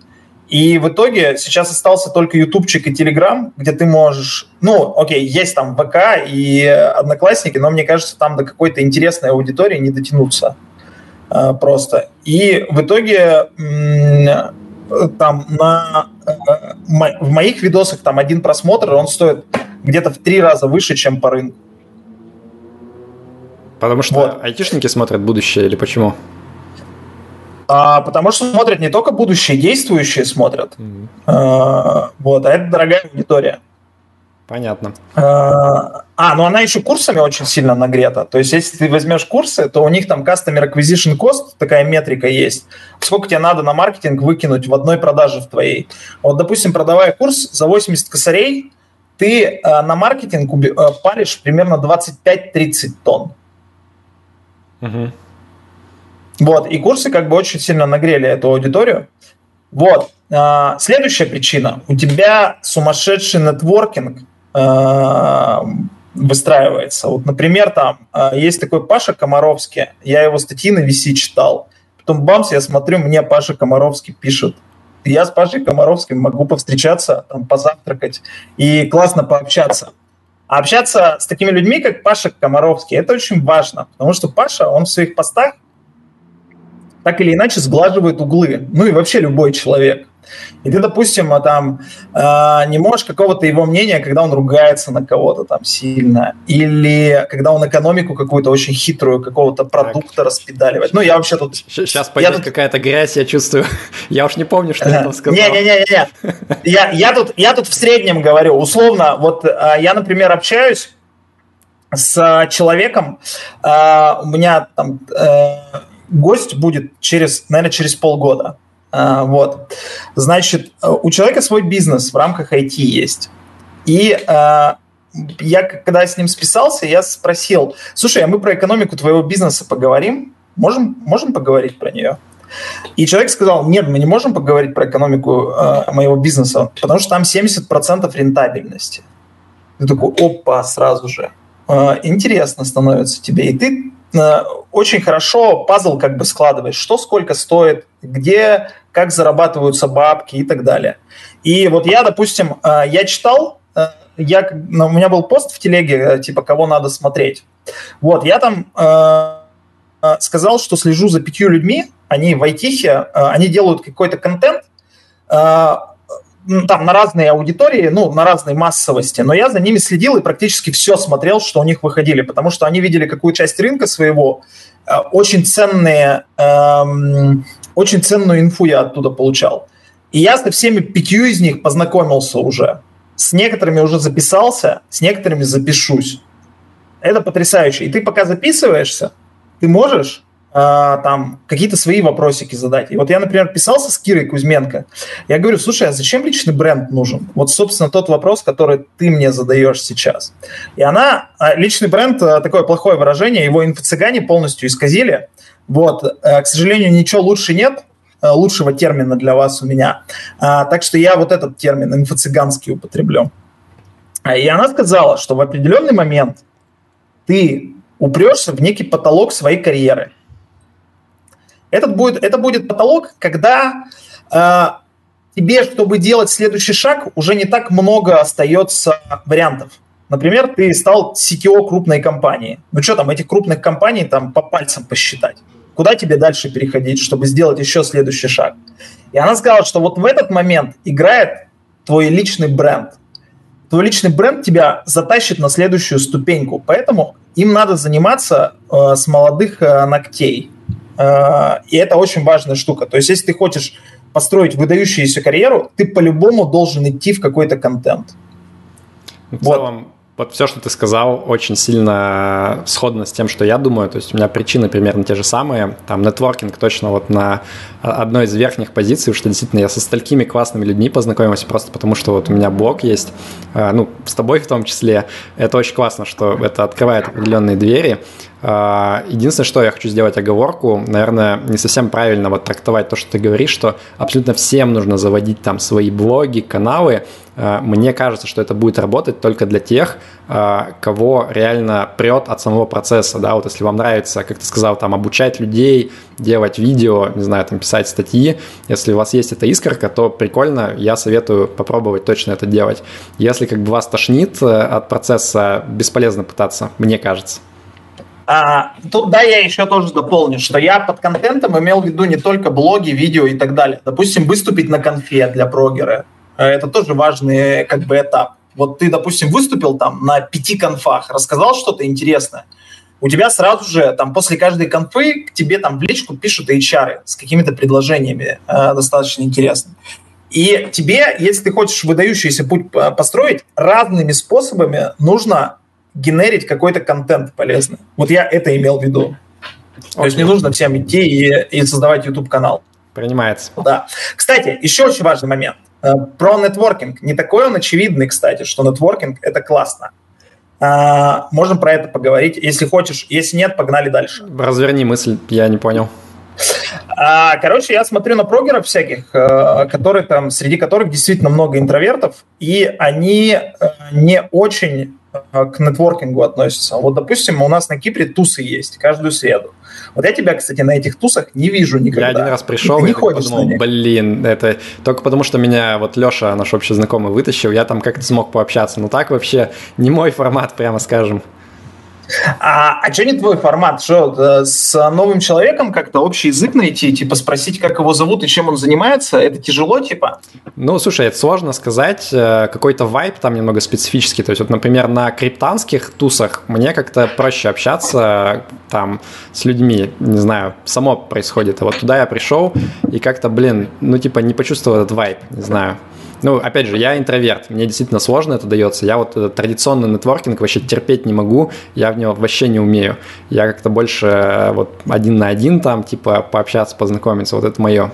И в итоге сейчас остался только ютубчик и телеграм, где ты можешь... Ну, окей, есть там ВК и Одноклассники, но мне кажется, там до какой-то интересной аудитории не дотянуться э, просто. И в итоге там на, э, в моих видосах там один просмотр, он стоит где-то в три раза выше, чем по рынку. Потому что вот. айтишники смотрят будущее или почему? А, потому что смотрят не только будущее, действующие смотрят. Mm-hmm. А, вот, а это дорогая аудитория. Понятно. А, а, ну она еще курсами очень сильно нагрета. То есть, если ты возьмешь курсы, то у них там Customer Acquisition Cost, такая метрика есть. Сколько тебе надо на маркетинг выкинуть в одной продаже в твоей. Вот, допустим, продавая курс за 80 косарей, ты э, на маркетинг уби- э, паришь примерно 25-30 тонн. Угу. Вот, и курсы как бы очень сильно нагрели эту аудиторию. Вот. А, следующая причина. У тебя сумасшедший нетворкинг а, выстраивается. Вот, например, там а, есть такой Паша Комаровский, я его статьи на VC читал. Потом бамс, я смотрю, мне Паша Комаровский пишет. Я с Пашей Комаровским могу повстречаться, там, позавтракать и классно пообщаться. А общаться с такими людьми, как Паша Комаровский, это очень важно, потому что Паша, он в своих постах так или иначе сглаживает углы. Ну и вообще любой человек. И ты, допустим, а, там э, не можешь какого-то его мнения, когда он ругается на кого-то там сильно, или когда он экономику какую-то очень хитрую какого-то продукта так. распедаливает. Ну, я вообще тут... Сейчас пойдет тут... какая-то грязь, я чувствую. я уж не помню, что я там сказал. Не-не-не, я, я, тут, я тут в среднем говорю. Условно, вот э, я, например, общаюсь с человеком, у меня там э, гость будет через, наверное, через полгода. А, вот. Значит, у человека свой бизнес в рамках IT есть. И а, я, когда с ним списался, я спросил, слушай, а мы про экономику твоего бизнеса поговорим? Можем, можем поговорить про нее? И человек сказал, нет, мы не можем поговорить про экономику э, моего бизнеса, потому что там 70% рентабельности. Ты такой, опа, сразу же. Э, интересно становится тебе. И ты Э, очень хорошо пазл как бы складываешь, что сколько стоит, где, как зарабатываются бабки и так далее. И вот я, допустим, э, я читал, э, я, у меня был пост в телеге, типа, кого надо смотреть. Вот, я там э, сказал, что слежу за пятью людьми, они в э, они делают какой-то контент, э, там на разные аудитории, ну, на разной массовости, но я за ними следил и практически все смотрел, что у них выходили, потому что они видели какую часть рынка своего, э, очень ценные, эм, очень ценную инфу я оттуда получал. И я со всеми пятью из них познакомился уже. С некоторыми уже записался, с некоторыми запишусь. Это потрясающе. И ты пока записываешься, ты можешь а, там какие-то свои вопросики задать. И вот я, например, писался с Кирой Кузьменко. Я говорю, слушай, а зачем личный бренд нужен? Вот, собственно, тот вопрос, который ты мне задаешь сейчас. И она, а, личный бренд, а, такое плохое выражение, его инфо-цыгане полностью исказили. Вот, к сожалению, ничего лучше нет, лучшего термина для вас у меня. Так что я вот этот термин инфо-цыганский употреблю. И она сказала, что в определенный момент ты упрешься в некий потолок своей карьеры – этот будет, это будет потолок, когда э, тебе, чтобы делать следующий шаг, уже не так много остается вариантов. Например, ты стал CTO крупной компании. Ну что там, этих крупных компаний там по пальцам посчитать. Куда тебе дальше переходить, чтобы сделать еще следующий шаг? И она сказала, что вот в этот момент играет твой личный бренд. Твой личный бренд тебя затащит на следующую ступеньку. Поэтому им надо заниматься э, с молодых э, ногтей. Э, и это очень важная штука. То есть, если ты хочешь построить выдающуюся карьеру, ты по-любому должен идти в какой-то контент. В вот. целом, вот все, что ты сказал, очень сильно сходно с тем, что я думаю. То есть у меня причины примерно те же самые. Там нетворкинг точно вот на одной из верхних позиций, что действительно я со столькими классными людьми познакомился просто потому, что вот у меня блог есть, а, ну, с тобой в том числе. Это очень классно, что это открывает определенные двери. А, единственное, что я хочу сделать оговорку, наверное, не совсем правильно вот трактовать то, что ты говоришь, что абсолютно всем нужно заводить там свои блоги, каналы. А, мне кажется, что это будет работать только для тех, а, кого реально прет от самого процесса, да, вот если вам нравится, как ты сказал, там обучать людей, делать видео, не знаю, там писать статьи, если у вас есть эта искорка, то прикольно, я советую попробовать точно это делать. Если как бы вас тошнит э, от процесса, бесполезно пытаться, мне кажется. А, тут, да, я еще тоже дополню, что я под контентом имел в виду не только блоги, видео и так далее. Допустим, выступить на конфе для прогера. Э, это тоже важный как бы этап. Вот ты, допустим, выступил там на пяти конфах, рассказал что-то интересное, у тебя сразу же там после каждой конфы к тебе там в личку пишут HR с какими-то предложениями э, достаточно интересными. И тебе, если ты хочешь выдающийся путь э, построить, разными способами нужно генерить какой-то контент полезный. Вот я это имел в виду. Okay. То есть не нужно всем идти и, и создавать YouTube-канал. Принимается. Да. Кстати, еще очень важный момент. Э, про нетворкинг. Не такой он очевидный, кстати, что нетворкинг – это классно. А, можем про это поговорить. Если хочешь, если нет, погнали дальше. Разверни мысль, я не понял. А, короче, я смотрю на прогеров всяких, э, которые там, среди которых действительно много интровертов, и они не очень Э, к нетворкингу относятся. Вот, допустим, у нас на Кипре тусы есть каждую среду. Вот я тебя, кстати, на этих тусах не вижу никогда. Я один раз пришел и подумал, блин, это только потому, что меня вот Леша, наш общий знакомый, вытащил, я там как-то смог пообщаться. Но так вообще не мой формат, прямо скажем. А, а что не твой формат? Что, э, с новым человеком как-то общий язык найти, типа спросить, как его зовут и чем он занимается? Это тяжело, типа? Ну, слушай, это сложно сказать. Э, какой-то вайп там немного специфический. То есть, вот, например, на криптанских тусах мне как-то проще общаться там с людьми. Не знаю, само происходит. А вот туда я пришел и как-то, блин, ну, типа, не почувствовал этот вайп, не знаю. Ну, опять же, я интроверт, мне действительно сложно это дается. Я вот этот традиционный нетворкинг вообще терпеть не могу, я в него вообще не умею. Я как-то больше э, вот один на один там, типа, пообщаться, познакомиться, вот это мое.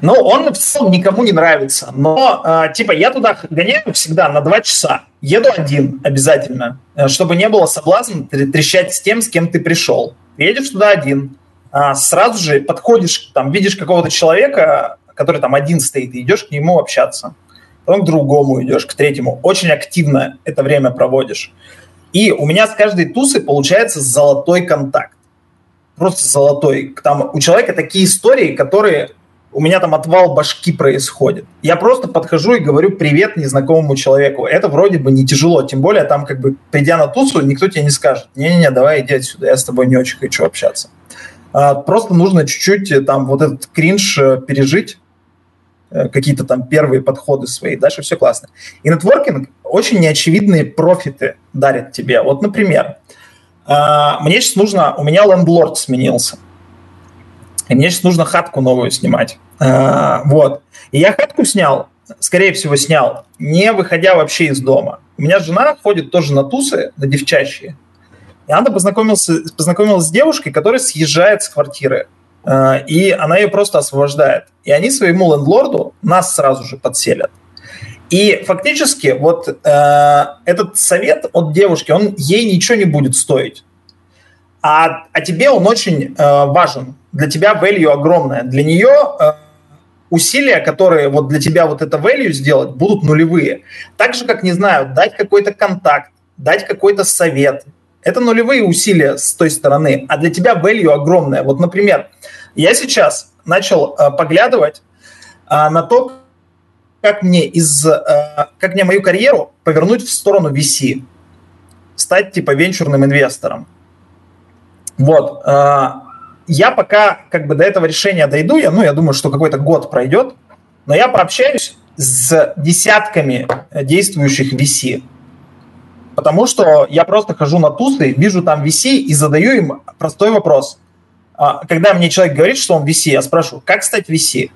Ну, он в целом никому не нравится. Но, э, типа, я туда гоняю всегда на два часа. Еду один обязательно, э, чтобы не было соблазна трещать с тем, с кем ты пришел. Едешь туда один, э, сразу же подходишь, там, видишь какого-то человека, который там один стоит, и идешь к нему общаться. Потом к другому идешь, к третьему. Очень активно это время проводишь. И у меня с каждой тусы получается золотой контакт. Просто золотой. Там у человека такие истории, которые у меня там отвал башки происходит. Я просто подхожу и говорю привет незнакомому человеку. Это вроде бы не тяжело, тем более там как бы придя на тусу, никто тебе не скажет, не-не-не, давай иди отсюда, я с тобой не очень хочу общаться. А, просто нужно чуть-чуть э, там вот этот кринж э, пережить, какие-то там первые подходы свои, дальше все классно. И нетворкинг очень неочевидные профиты дарит тебе. Вот, например, а, мне сейчас нужно, у меня лендлорд сменился, и мне сейчас нужно хатку новую снимать. А, вот. И я хатку снял, скорее всего, снял, не выходя вообще из дома. У меня жена ходит тоже на тусы, на девчачьи. И она познакомился, познакомилась с девушкой, которая съезжает с квартиры. Э, и она ее просто освобождает. И они своему лендлорду нас сразу же подселят. И фактически вот э, этот совет от девушки, он ей ничего не будет стоить. А, а тебе он очень э, важен. Для тебя value огромное. Для нее э, усилия, которые вот для тебя вот это value сделать, будут нулевые. Так же, как, не знаю, дать какой-то контакт, дать какой-то совет, это нулевые усилия с той стороны, а для тебя value огромное. Вот, например, я сейчас начал э, поглядывать э, на то, как мне из, э, как мне мою карьеру повернуть в сторону VC, стать типа венчурным инвестором. Вот. Э, я пока как бы до этого решения дойду, я, ну, я думаю, что какой-то год пройдет, но я пообщаюсь с десятками действующих VC. Потому что я просто хожу на тусы, вижу там VC и задаю им простой вопрос. А, когда мне человек говорит, что он VC, я спрашиваю, как стать VC?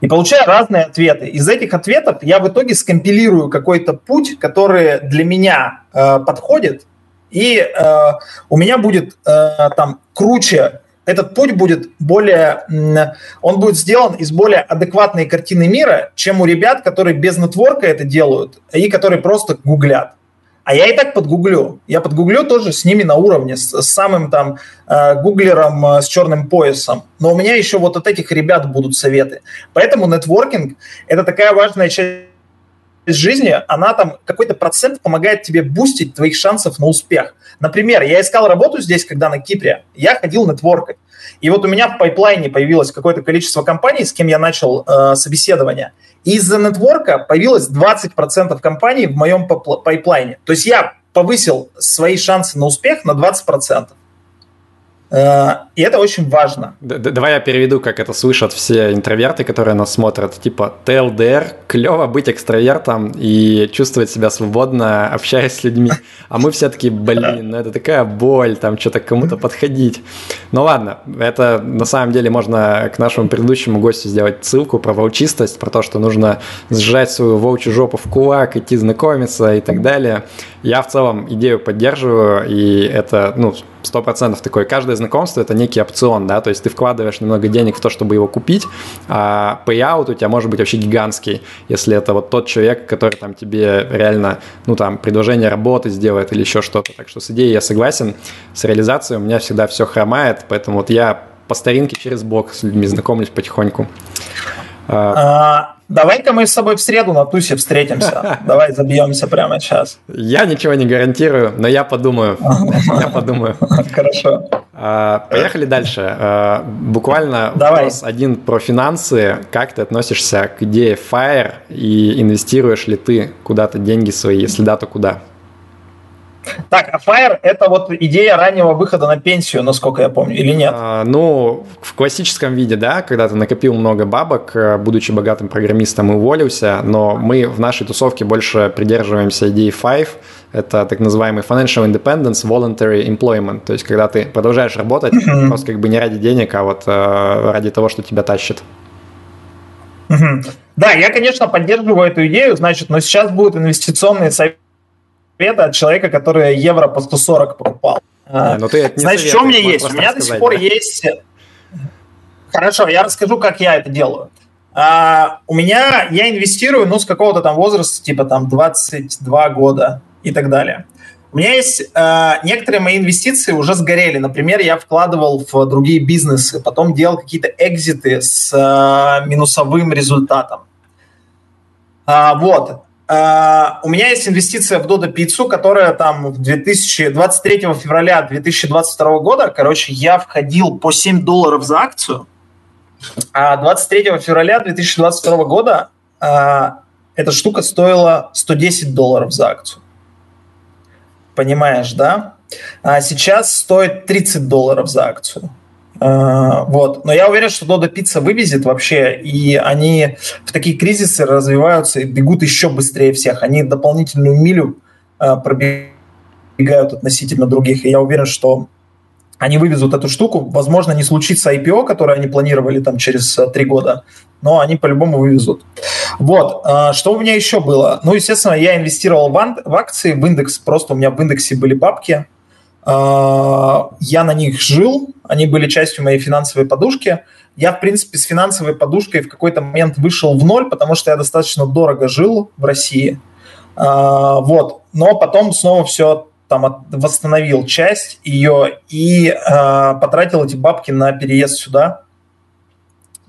И получаю разные ответы. Из этих ответов я в итоге скомпилирую какой-то путь, который для меня э, подходит, и э, у меня будет э, там круче этот путь будет более, он будет сделан из более адекватной картины мира, чем у ребят, которые без нетворка это делают, и которые просто гуглят. А я и так подгуглю. Я подгуглю тоже с ними на уровне, с, с самым там э, гуглером э, с черным поясом. Но у меня еще вот от этих ребят будут советы. Поэтому нетворкинг – это такая важная часть жизни, она там какой-то процент помогает тебе бустить твоих шансов на успех. Например, я искал работу здесь, когда на Кипре, я ходил нетворкать. И вот у меня в пайплайне появилось какое-то количество компаний, с кем я начал э, собеседование. И из-за нетворка появилось 20% компаний в моем пайплайне. То есть я повысил свои шансы на успех на 20%. Э, и это очень важно. Давай я переведу, как это слышат все интроверты, которые нас смотрят. Типа ТЛДР, клево быть экстравертом и чувствовать себя свободно, общаясь с людьми. А мы все таки блин, ну это такая боль, там что-то кому-то подходить. Ну ладно, это на самом деле можно к нашему предыдущему гостю сделать ссылку про волчистость, про то, что нужно сжать свою волчью жопу в кулак, идти знакомиться и так далее. Я в целом идею поддерживаю, и это, ну, сто процентов такое. Каждое знакомство – это некий опцион, да, то есть ты вкладываешь немного денег в то, чтобы его купить, а payout у тебя может быть вообще гигантский, если это вот тот человек, который там тебе реально, ну, там, предложение работы сделает или еще что-то. Так что с идеей я согласен, с реализацией у меня всегда все хромает, поэтому вот я по старинке через блог с людьми знакомлюсь потихоньку. А, Давай-ка мы с собой в среду на тусе встретимся. Давай забьемся прямо сейчас. Я ничего не гарантирую, но я подумаю. Я подумаю. Хорошо. А, поехали дальше. А, буквально вопрос один про финансы. Как ты относишься к идее FIRE и инвестируешь ли ты куда-то деньги свои? Если да, то куда? Так, а Fire – это вот идея раннего выхода на пенсию, насколько я помню, или нет? А, ну, в классическом виде, да, когда ты накопил много бабок, э, будучи богатым программистом и уволился, но мы в нашей тусовке больше придерживаемся идеи Five, это так называемый financial independence, voluntary employment, то есть когда ты продолжаешь работать mm-hmm. просто как бы не ради денег, а вот э, ради того, что тебя тащит. Mm-hmm. Да, я, конечно, поддерживаю эту идею, значит, но сейчас будут инвестиционные советы совета от человека, который евро по 140 покупал. Не, ну ты Значит, что у меня есть? У меня до сих пор есть... Хорошо, я расскажу, как я это делаю. А, у меня, я инвестирую, ну, с какого-то там возраста, типа там 22 года и так далее. У меня есть э, некоторые мои инвестиции уже сгорели. Например, я вкладывал в другие бизнесы, потом делал какие-то экзиты с э, минусовым результатом. А, вот. Uh, у меня есть инвестиция в Dodo Pizza, которая там в 2023 февраля 2022 года, короче, я входил по 7 долларов за акцию, а 23 февраля 2022 года uh, эта штука стоила 110 долларов за акцию. Понимаешь, да? А сейчас стоит 30 долларов за акцию. А, вот. Но я уверен, что Dodo Pizza вывезет вообще, и они в такие кризисы развиваются и бегут еще быстрее всех. Они дополнительную милю а, пробегают относительно других. И я уверен, что они вывезут эту штуку. Возможно, не случится IPO, которое они планировали там через а, три года, но они по-любому вывезут. Вот. Что у меня еще было? Ну, естественно, я инвестировал в, акции, в индекс. Просто у меня в индексе были бабки – я на них жил, они были частью моей финансовой подушки. Я, в принципе, с финансовой подушкой в какой-то момент вышел в ноль, потому что я достаточно дорого жил в России. А, вот. Но потом снова все там восстановил часть ее и э, потратил эти бабки на переезд сюда.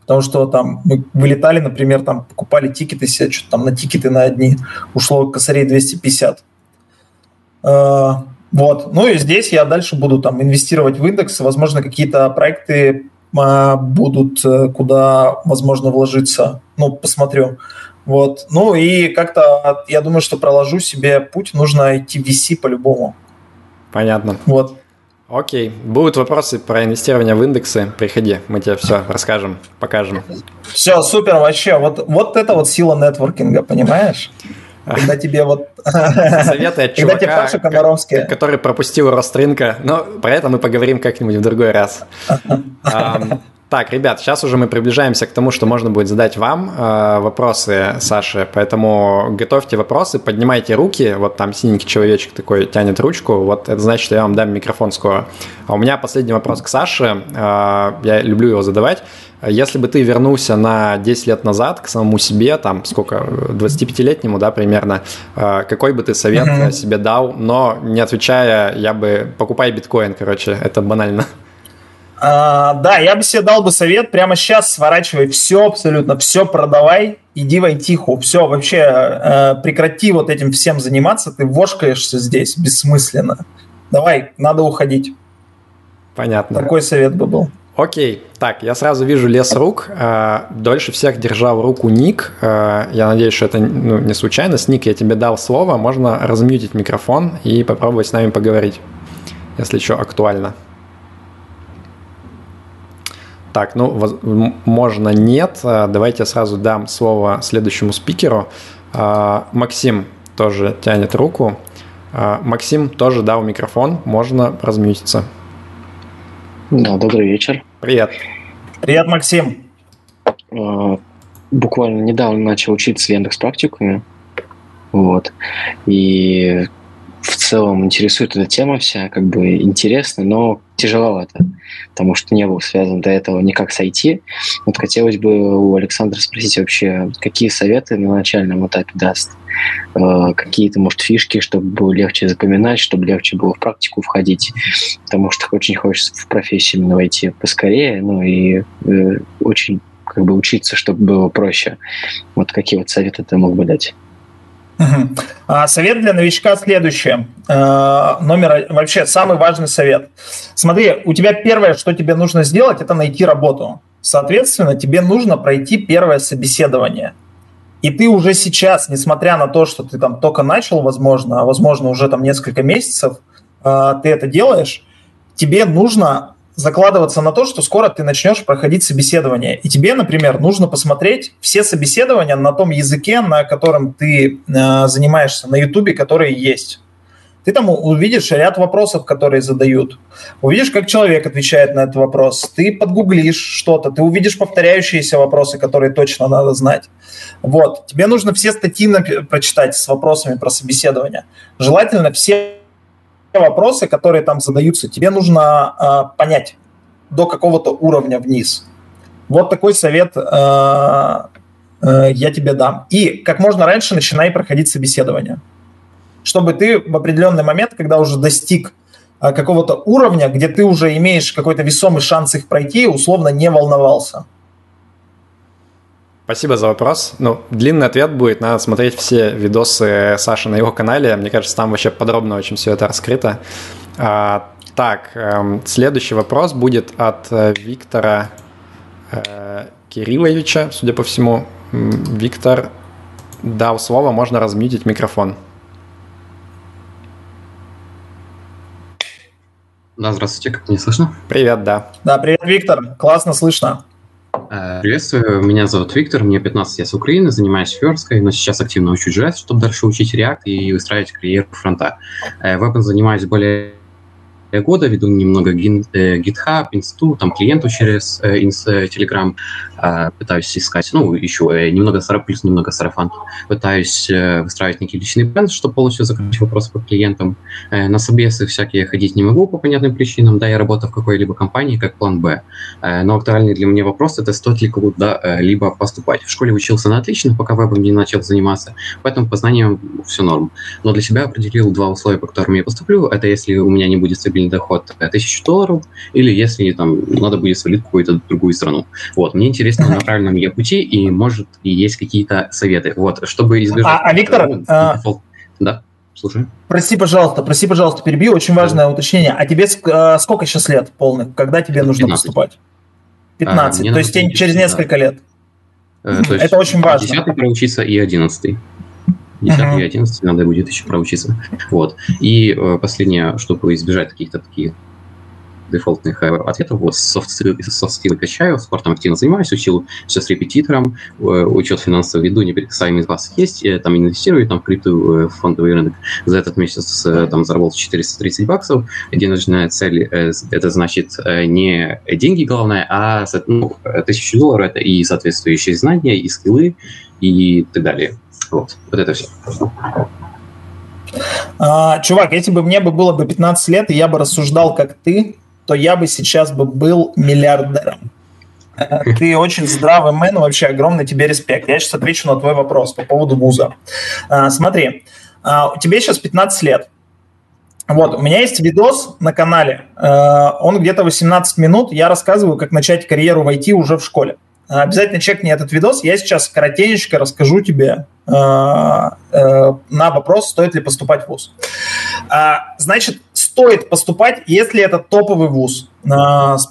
Потому что там мы вылетали, например, там покупали тикеты себе, что-то там на тикеты на одни ушло косарей 250. Э, вот. Ну и здесь я дальше буду там инвестировать в индекс. Возможно, какие-то проекты а, будут, э, куда возможно вложиться. Ну, посмотрю. Вот. Ну и как-то я думаю, что проложу себе путь. Нужно идти в VC по-любому. Понятно. Вот. Окей. Будут вопросы про инвестирование в индексы, приходи, мы тебе все расскажем, покажем. Все, супер, вообще. Вот, вот это вот сила нетворкинга, понимаешь? Когда тебе вот... Советы от чувака, который пропустил рост рынка. Но про это мы поговорим как-нибудь в другой раз. Так, ребят, сейчас уже мы приближаемся к тому, что можно будет задать вам э, вопросы, Саше, поэтому готовьте вопросы, поднимайте руки, вот там синенький человечек такой тянет ручку, вот это значит, что я вам дам микрофон скоро. А у меня последний вопрос к Саше, э, я люблю его задавать. Если бы ты вернулся на 10 лет назад к самому себе, там сколько, 25-летнему, да, примерно, э, какой бы ты совет mm-hmm. себе дал, но не отвечая, я бы покупай биткоин, короче, это банально. А, да, я бы себе дал бы совет прямо сейчас сворачивай все, абсолютно все продавай, иди в айтиху, все, вообще э, прекрати вот этим всем заниматься, ты вошкаешься здесь бессмысленно. Давай, надо уходить. Понятно. Такой совет бы был. Окей, так, я сразу вижу лес рук. Э, дольше всех держал руку Ник. Э, я надеюсь, что это ну, не случайность. Ник, я тебе дал слово. Можно размьютить микрофон и попробовать с нами поговорить, если что актуально. Так, ну, можно нет. А, давайте я сразу дам слово следующему спикеру. А, Максим тоже тянет руку. А, Максим тоже дал микрофон, можно размьютиться. Да, добрый вечер. Привет. Привет, Максим. Буквально недавно начал учиться в Яндекс практикуме. Вот. И в целом интересует эта тема вся, как бы интересно, но тяжеловато, потому что не был связан до этого никак с IT. Вот хотелось бы у Александра спросить вообще, какие советы на начальном этапе даст? Э, какие-то, может, фишки, чтобы было легче запоминать, чтобы легче было в практику входить, потому что очень хочется в профессию именно войти поскорее, ну и э, очень как бы учиться, чтобы было проще. Вот какие вот советы ты мог бы дать? А совет для новичка следующий. Э, номер вообще самый важный совет. Смотри, у тебя первое, что тебе нужно сделать, это найти работу. Соответственно, тебе нужно пройти первое собеседование. И ты уже сейчас, несмотря на то, что ты там только начал, возможно, а возможно уже там несколько месяцев, э, ты это делаешь, тебе нужно закладываться на то, что скоро ты начнешь проходить собеседование. И тебе, например, нужно посмотреть все собеседования на том языке, на котором ты э, занимаешься, на Ютубе, которые есть. Ты там увидишь ряд вопросов, которые задают. Увидишь, как человек отвечает на этот вопрос. Ты подгуглишь что-то, ты увидишь повторяющиеся вопросы, которые точно надо знать. Вот. Тебе нужно все статьи прочитать с вопросами про собеседование. Желательно все вопросы, которые там задаются, тебе нужно э, понять до какого-то уровня вниз. Вот такой совет э, э, я тебе дам. И как можно раньше начинай проходить собеседование, чтобы ты в определенный момент, когда уже достиг э, какого-то уровня, где ты уже имеешь какой-то весомый шанс их пройти, условно не волновался. Спасибо за вопрос. Ну, длинный ответ будет, надо смотреть все видосы Саши на его канале. Мне кажется, там вообще подробно очень все это раскрыто. А, так, эм, следующий вопрос будет от э, Виктора э, Кирилловича, судя по всему. Виктор дал слово, можно размьютить микрофон. Да, здравствуйте, как меня слышно? Привет, да. Да, привет, Виктор, классно слышно. Э, приветствую, меня зовут Виктор, мне 15 лет с Украины, занимаюсь версткой, но сейчас активно учу JS, чтобы дальше учить React и выстраивать карьеру фронта. Э, в этом занимаюсь более года, веду немного э, GitHub, инсту, там клиенту через инс, Telegram, а, пытаюсь искать, ну, еще немного плюс немного сарафан, пытаюсь выстраивать некий личный бренд, чтобы полностью закрыть вопросы по клиентам. На собесы всякие ходить не могу по понятным причинам, да, я работаю в какой-либо компании как план Б, но актуальный для меня вопрос это стоит ли куда-либо поступать. В школе учился на отлично, пока вебом не начал заниматься, поэтому по знаниям все норм. Но для себя определил два условия, по которым я поступлю, это если у меня не будет стабильности стабильный доход 1000 долларов, или если там надо будет свалить какую-то другую страну. Вот, мне интересно, на правильном я пути, и может и есть какие-то советы. Вот, чтобы избежать... А, а Виктор... А... Да, слушай. Прости, пожалуйста, прости, пожалуйста, перебью. Очень важное да. уточнение. А тебе а, сколько сейчас лет полных? Когда тебе нужно 15. поступать? 15. А, то есть тебе через несколько да. лет. Э, то есть Это очень важно. 10 проучиться и 11. 10 uh-huh. и 11 надо будет еще проучиться. Вот. И э, последнее, чтобы избежать каких-то таких дефолтных э, ответов. Вот софт-скиллы софт качаю, спортом активно занимаюсь, учил все с репетитором, э, учет финансового виду, неприкасаемый из вас есть, там инвестирую там в крипту, в фондовый рынок. За этот месяц там заработал 430 баксов. Денежная цель – это значит не деньги главное, а ну, тысячу долларов – это и соответствующие знания, и скиллы, и так далее. Вот, вот это все. А, чувак, если бы мне бы было бы 15 лет, и я бы рассуждал как ты, то я бы сейчас бы был миллиардером. Э, ты очень здравый мэн, вообще огромный тебе респект. Я сейчас отвечу на твой вопрос по поводу вуза. А, смотри, а, тебе сейчас 15 лет. Вот, у меня есть видос на канале, э, он где-то 18 минут, я рассказываю, как начать карьеру в IT уже в школе. Обязательно чекни этот видос. Я сейчас коротенько расскажу тебе э, э, на вопрос, стоит ли поступать в ВУЗ. Значит, стоит поступать, если это топовый ВУЗ.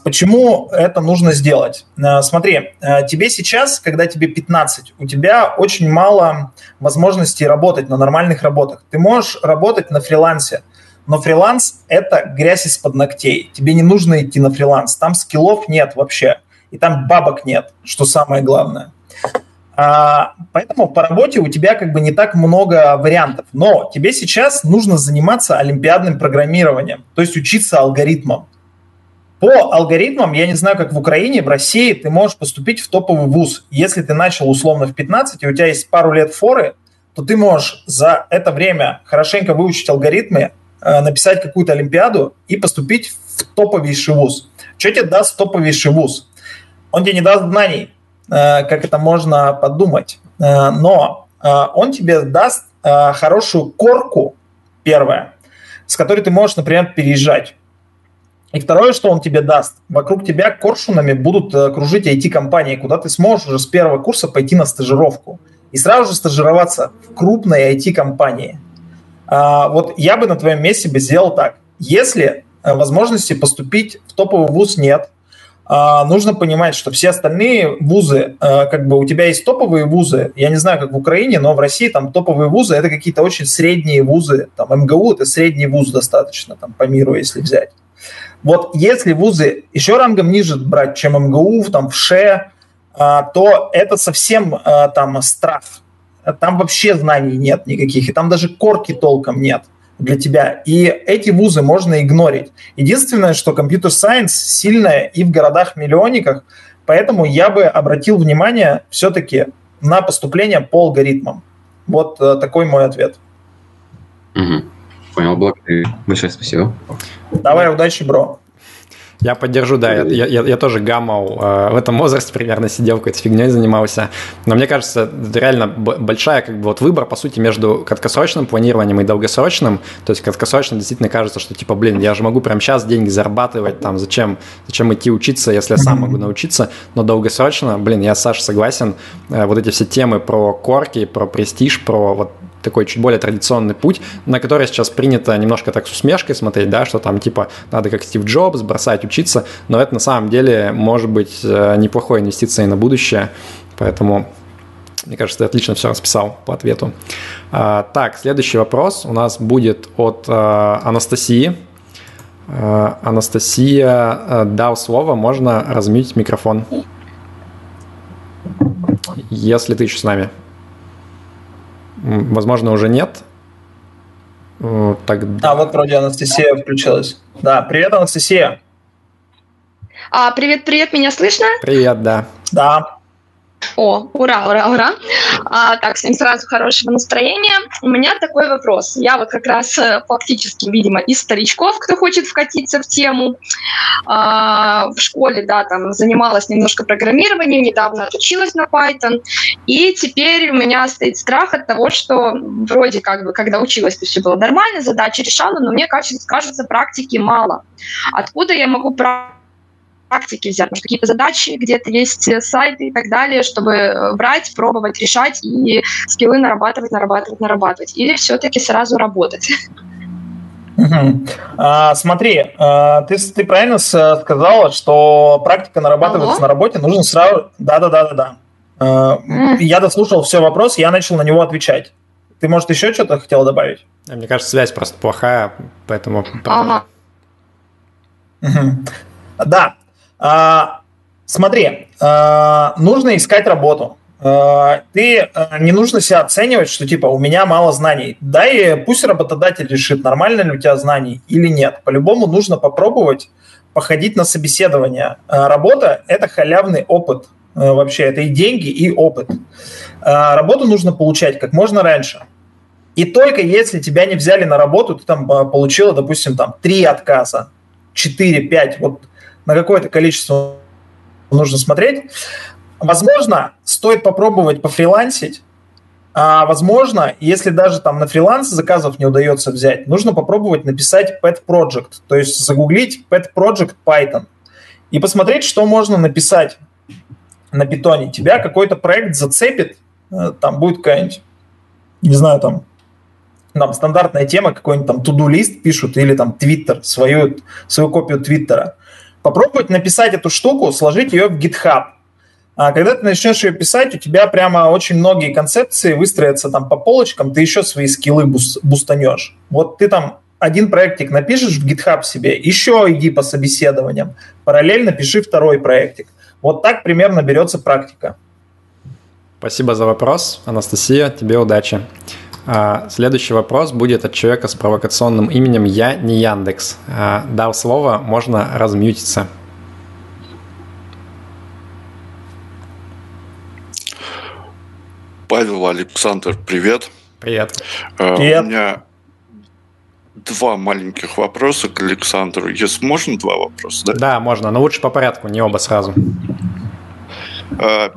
Почему это нужно сделать? Смотри, тебе сейчас, когда тебе 15, у тебя очень мало возможностей работать на нормальных работах. Ты можешь работать на фрилансе, но фриланс – это грязь из-под ногтей. Тебе не нужно идти на фриланс, там скиллов нет вообще и там бабок нет, что самое главное. А, поэтому по работе у тебя как бы не так много вариантов. Но тебе сейчас нужно заниматься олимпиадным программированием, то есть учиться алгоритмам. По алгоритмам, я не знаю, как в Украине, в России ты можешь поступить в топовый вуз. Если ты начал условно в 15, и у тебя есть пару лет форы, то ты можешь за это время хорошенько выучить алгоритмы, э, написать какую-то олимпиаду и поступить в топовейший вуз. Что тебе даст топовейший вуз? Он тебе не даст знаний, э, как это можно подумать, э, но э, он тебе даст хорошую корку, первое, с которой ты можешь, например, переезжать. И второе, что он тебе даст, вокруг тебя коршунами будут кружить IT-компании, куда ты сможешь уже с первого курса пойти на стажировку и сразу же стажироваться в крупной IT-компании. Вот я бы на твоем месте бы сделал так. Если возможности поступить в топовый вуз нет, а, нужно понимать, что все остальные вузы, а, как бы у тебя есть топовые вузы, я не знаю, как в Украине, но в России там топовые вузы это какие-то очень средние вузы, там МГУ это средний вуз достаточно, там по миру, если взять. Вот если вузы еще рангом ниже брать, чем МГУ, там в ШЕ, а, то это совсем там страф. Там вообще знаний нет никаких, и там даже корки толком нет для тебя. И эти вузы можно игнорить. Единственное, что компьютер-сайенс сильная и в городах-миллионниках, поэтому я бы обратил внимание все-таки на поступление по алгоритмам. Вот э, такой мой ответ. Угу. Понял, благодарю. Большое спасибо. Давай, удачи, бро. Я поддержу, да, я, я, я тоже гаммал э, в этом возрасте примерно сидел, какой-то фигней занимался. Но мне кажется, это реально большая как бы вот выбор, по сути, между краткосрочным планированием и долгосрочным. То есть краткосрочно действительно кажется, что типа, блин, я же могу прямо сейчас деньги зарабатывать, там, зачем, зачем идти учиться, если я сам могу научиться. Но долгосрочно, блин, я с Сашей согласен, э, вот эти все темы про корки, про престиж, про вот такой чуть более традиционный путь, на который сейчас принято немножко так с усмешкой смотреть, да, что там типа надо как Стив Джобс бросать учиться, но это на самом деле может быть э, неплохой инвестицией на будущее, поэтому мне кажется, ты отлично все расписал по ответу. А, так, следующий вопрос у нас будет от а, Анастасии. А, Анастасия дал слово, можно размить микрофон, если ты еще с нами. Возможно, уже нет. Тогда... А, вот вроде Анастасия включилась. Да, привет, Анастасия. А, привет, привет, меня слышно? Привет, да. Да. О, ура, ура, ура. А, так, всем сразу хорошего настроения. У меня такой вопрос. Я вот как раз э, фактически, видимо, из старичков, кто хочет вкатиться в тему. А, в школе, да, там занималась немножко программированием, недавно отучилась на Python. И теперь у меня стоит страх от того, что вроде как бы, когда училась, то все было нормально, задачи решала, но мне кажется, кажется практики мало. Откуда я могу практику практики взять, может, какие-то задачи, где-то есть э, сайты и так далее, чтобы э, брать, пробовать, решать и скиллы нарабатывать, нарабатывать, нарабатывать. Или все-таки сразу работать? Угу. А, смотри, а, ты, ты правильно сказала, что практика нарабатывается Алло? на работе, нужно сразу... Да-да-да-да-да. А, я дослушал все вопрос, я начал на него отвечать. Ты, может, еще что-то хотела добавить? Мне кажется, связь просто плохая, поэтому... Ага. Да. А, смотри, а, нужно искать работу. А, ты не нужно себя оценивать, что типа у меня мало знаний. Да и пусть работодатель решит, нормально ли у тебя знаний или нет. По-любому нужно попробовать походить на собеседование. Работа – это халявный опыт. Вообще, это и деньги, и опыт. Работу нужно получать как можно раньше. И только если тебя не взяли на работу, ты там получила, допустим, там три отказа, 4, 5, вот на какое-то количество нужно смотреть. Возможно, стоит попробовать пофрилансить, а возможно, если даже там на фриланс заказов не удается взять, нужно попробовать написать pet project, то есть загуглить pet project Python и посмотреть, что можно написать на питоне. Тебя какой-то проект зацепит, э, там будет какая-нибудь, не знаю, там там стандартная тема, какой-нибудь там туду-лист пишут или там твиттер, свою, свою копию твиттера. Попробовать написать эту штуку, сложить ее в GitHub. А когда ты начнешь ее писать, у тебя прямо очень многие концепции выстроятся там по полочкам, ты еще свои скиллы бустанешь. Вот ты там один проектик напишешь в GitHub себе, еще иди по собеседованиям, параллельно пиши второй проектик. Вот так примерно берется практика. Спасибо за вопрос, Анастасия, тебе удачи. А, следующий вопрос будет от человека с провокационным именем «Я не Яндекс». А, дав слово, можно размьютиться. Павел Александр, привет. Привет. А, привет. У меня два маленьких вопроса к Александру. Если можно, два вопроса, да? Да, можно, но лучше по порядку, не оба сразу.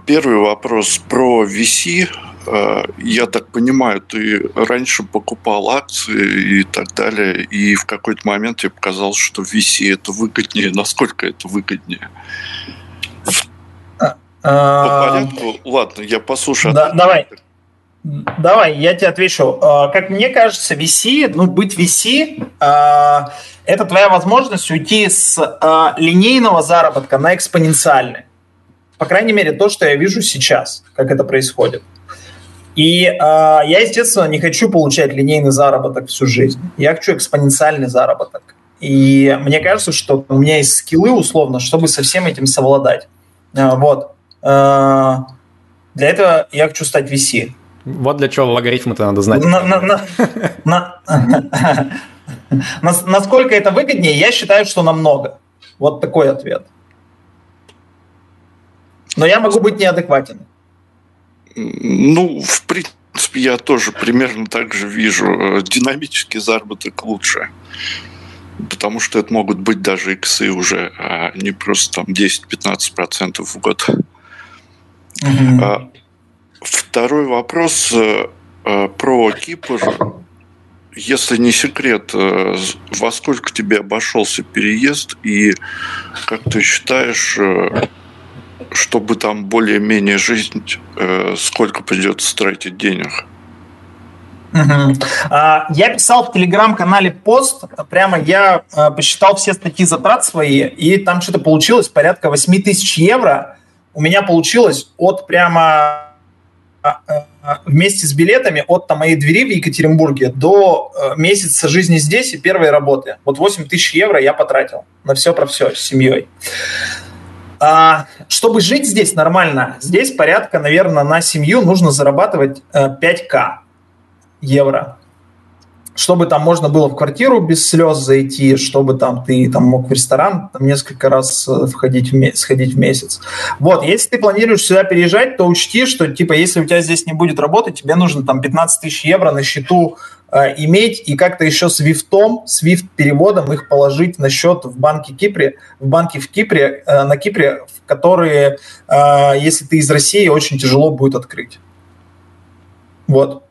Первый вопрос про VC. Э, я так понимаю, ты раньше покупал акции и так далее, и в какой-то момент тебе показалось, что VC это выгоднее. Насколько это выгоднее? А, По а, порядку? Ладно, я послушаю. Да, давай. Давай, я тебе отвечу. А, как мне кажется, VC, ну, быть VC, это твоя возможность уйти с линейного заработка на экспоненциальный. По крайней мере, то, что я вижу сейчас, как это происходит. И э, я, естественно, не хочу получать линейный заработок всю жизнь. Я хочу экспоненциальный заработок. И мне кажется, что у меня есть скиллы, условно, чтобы со всем этим совладать. Э, вот. Э, для этого я хочу стать VC. Вот для чего логарифмы-то надо знать. На, на, на, на, насколько это выгоднее, я считаю, что намного. Вот такой ответ. Но я могу быть неадекватен. Ну, в принципе, я тоже примерно так же вижу. Э, динамический заработок лучше. Потому что это могут быть даже иксы уже, а не просто там 10-15% в год. Mm-hmm. Второй вопрос э, э, про Кипр. Если не секрет, во сколько тебе обошелся переезд и как ты считаешь, чтобы там более-менее жить, э, сколько придется тратить денег? Угу. Я писал в телеграм-канале пост, прямо я э, посчитал все статьи затрат свои, и там что-то получилось порядка 8 тысяч евро. У меня получилось от прямо э, вместе с билетами от там, моей двери в Екатеринбурге до месяца жизни здесь и первой работы. Вот 8 тысяч евро я потратил на все про все с семьей. А, чтобы жить здесь нормально, здесь порядка, наверное, на семью нужно зарабатывать 5к э, евро. Чтобы там можно было в квартиру без слез зайти, чтобы там ты там мог в ресторан там, несколько раз э, входить в сходить в месяц. Вот, если ты планируешь сюда переезжать, то учти, что типа если у тебя здесь не будет работы, тебе нужно там 15 тысяч евро на счету Э, иметь и как-то еще с вифтом, с вифт переводом их положить на счет в банке Кипре, в банке в Кипре, э, на Кипре, которые, э, если ты из России, очень тяжело будет открыть. Вот.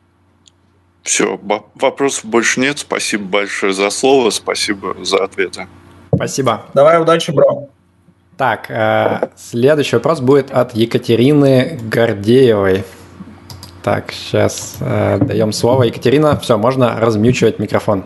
Все, вопросов больше нет. Спасибо большое за слово, спасибо за ответы. Спасибо. Давай, удачи, бро. Так, э, следующий вопрос будет от Екатерины Гордеевой. Так, сейчас э, даем слово. Екатерина, все, можно размьючивать микрофон.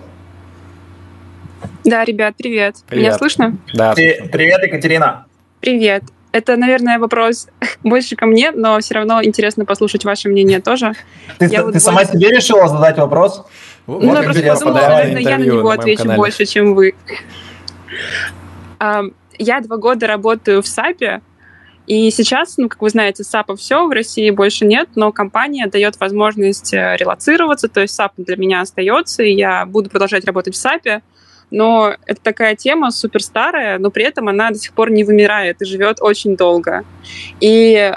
Да, ребят, привет. привет. Меня слышно? Да. Привет, Екатерина. Привет. Это, наверное, вопрос больше ко мне, но все равно интересно послушать ваше мнение тоже. Ты, я ты вот сама больше... себе решила задать вопрос? Ну, вот я просто подумала, наверное, я на него на отвечу канале. больше, чем вы. Я два года работаю в SAP е, и сейчас, ну, как вы знаете, SAP а все, в России больше нет, но компания дает возможность э, релоцироваться, то есть SAP для меня остается, и я буду продолжать работать в SAP е, но это такая тема супер старая, но при этом она до сих пор не вымирает и живет очень долго. И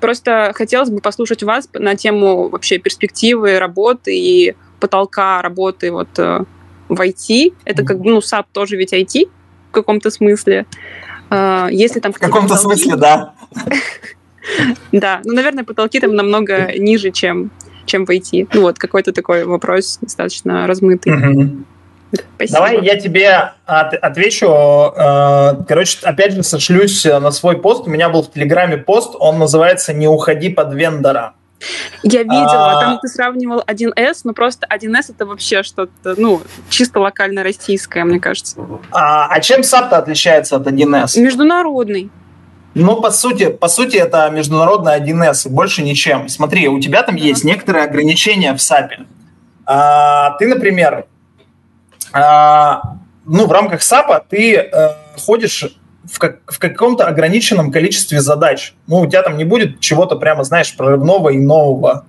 просто хотелось бы послушать вас на тему вообще перспективы работы и потолка работы вот э, в IT. Это как бы, ну, SAP тоже ведь IT в каком-то смысле. А, если там в каком-то потолки... смысле, да. Да, ну, наверное, потолки там намного ниже, чем, чем в IT. Ну вот, какой-то такой вопрос достаточно размытый. Спасибо. Давай я тебе от, отвечу. Э, короче, опять же, сошлюсь на свой пост. У меня был в Телеграме пост, он называется «Не уходи под вендора». Я видела, а... там ты сравнивал 1С, но просто 1С это вообще что-то, ну, чисто локально российское, мне кажется. А, а чем SAP отличается от 1С? Международный. Ну, по сути, по сути, это международный 1С, больше ничем. Смотри, у тебя там есть некоторые ограничения в SAP. А, ты, например, ну, в рамках SAP ты а, ходишь в, как, в каком-то ограниченном количестве задач. Ну, у тебя там не будет чего-то прямо, знаешь, прорывного и нового.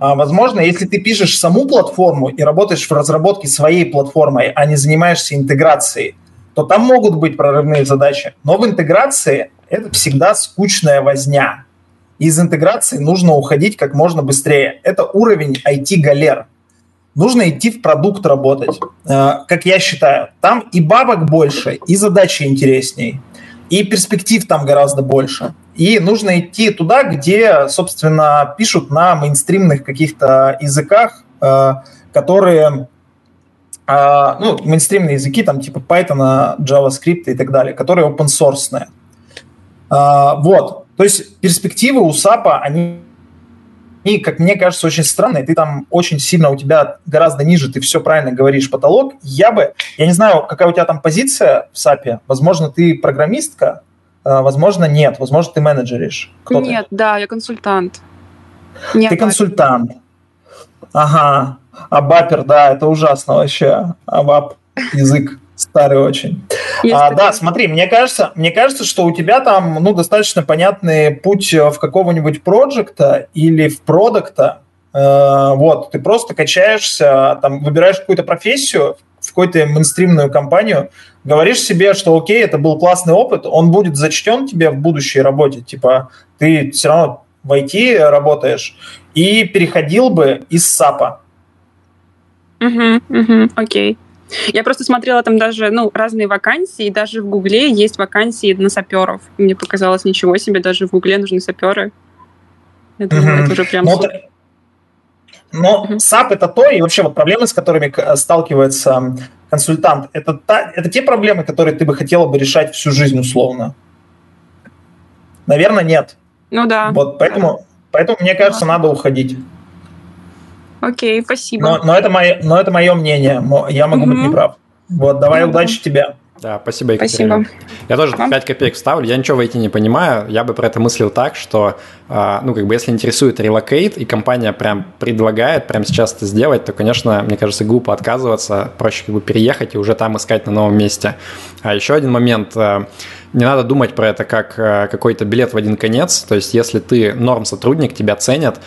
А, возможно, если ты пишешь саму платформу и работаешь в разработке своей платформой, а не занимаешься интеграцией, то там могут быть прорывные задачи. Но в интеграции это всегда скучная возня. Из интеграции нужно уходить как можно быстрее. Это уровень IT-галер. Нужно идти в продукт работать, э, как я считаю. Там и бабок больше, и задачи интересней и перспектив там гораздо больше. И нужно идти туда, где, собственно, пишут на мейнстримных каких-то языках, э, которые, э, ну, мейнстримные языки, там, типа Python, JavaScript и так далее, которые open source. Вот. То есть перспективы у SAP, они и, как мне кажется, очень странно, и ты там очень сильно, у тебя гораздо ниже, ты все правильно говоришь, потолок. Я бы, я не знаю, какая у тебя там позиция в САПе, возможно, ты программистка, а, возможно, нет, возможно, ты менеджеришь. Кто нет, ты? да, я консультант. Не ты консультант. Ага. А бапер, да, это ужасно вообще. Абап язык старый очень. А, да, смотри, мне кажется, мне кажется, что у тебя там ну, достаточно понятный путь в какого-нибудь проекта или в продукта. Э, вот, ты просто качаешься, там, выбираешь какую-то профессию, в какую-то мейнстримную компанию, говоришь себе, что окей, это был классный опыт, он будет зачтен тебе в будущей работе, типа ты все равно в IT работаешь, и переходил бы из САПа. Угу, угу, окей. Я просто смотрела там даже ну, разные вакансии, и даже в Гугле есть вакансии на саперов. Мне показалось, ничего себе, даже в Гугле нужны саперы. Я думаю, mm-hmm. это уже прям... Но, но mm-hmm. SAP это то, и вообще вот проблемы, с которыми сталкивается консультант, это, та, это те проблемы, которые ты бы хотела бы решать всю жизнь условно. Наверное, нет. Ну да. Вот поэтому, поэтому мне кажется, надо уходить. Окей, спасибо. Но, но, это, мое, но это мое мнение. Я могу угу. быть неправ. Вот, давай угу. удачи тебе. Да, спасибо, Екатерина. Спасибо. Я тоже Вам? 5 копеек вставлю. Я ничего в IT не понимаю. Я бы про это мыслил так, что, а, ну, как бы, если интересует релокейт, и компания прям предлагает прямо сейчас это сделать, то, конечно, мне кажется, глупо отказываться. Проще как бы переехать и уже там искать на новом месте. А еще один момент. А, не надо думать про это как а, какой-то билет в один конец. То есть, если ты норм сотрудник, тебя ценят,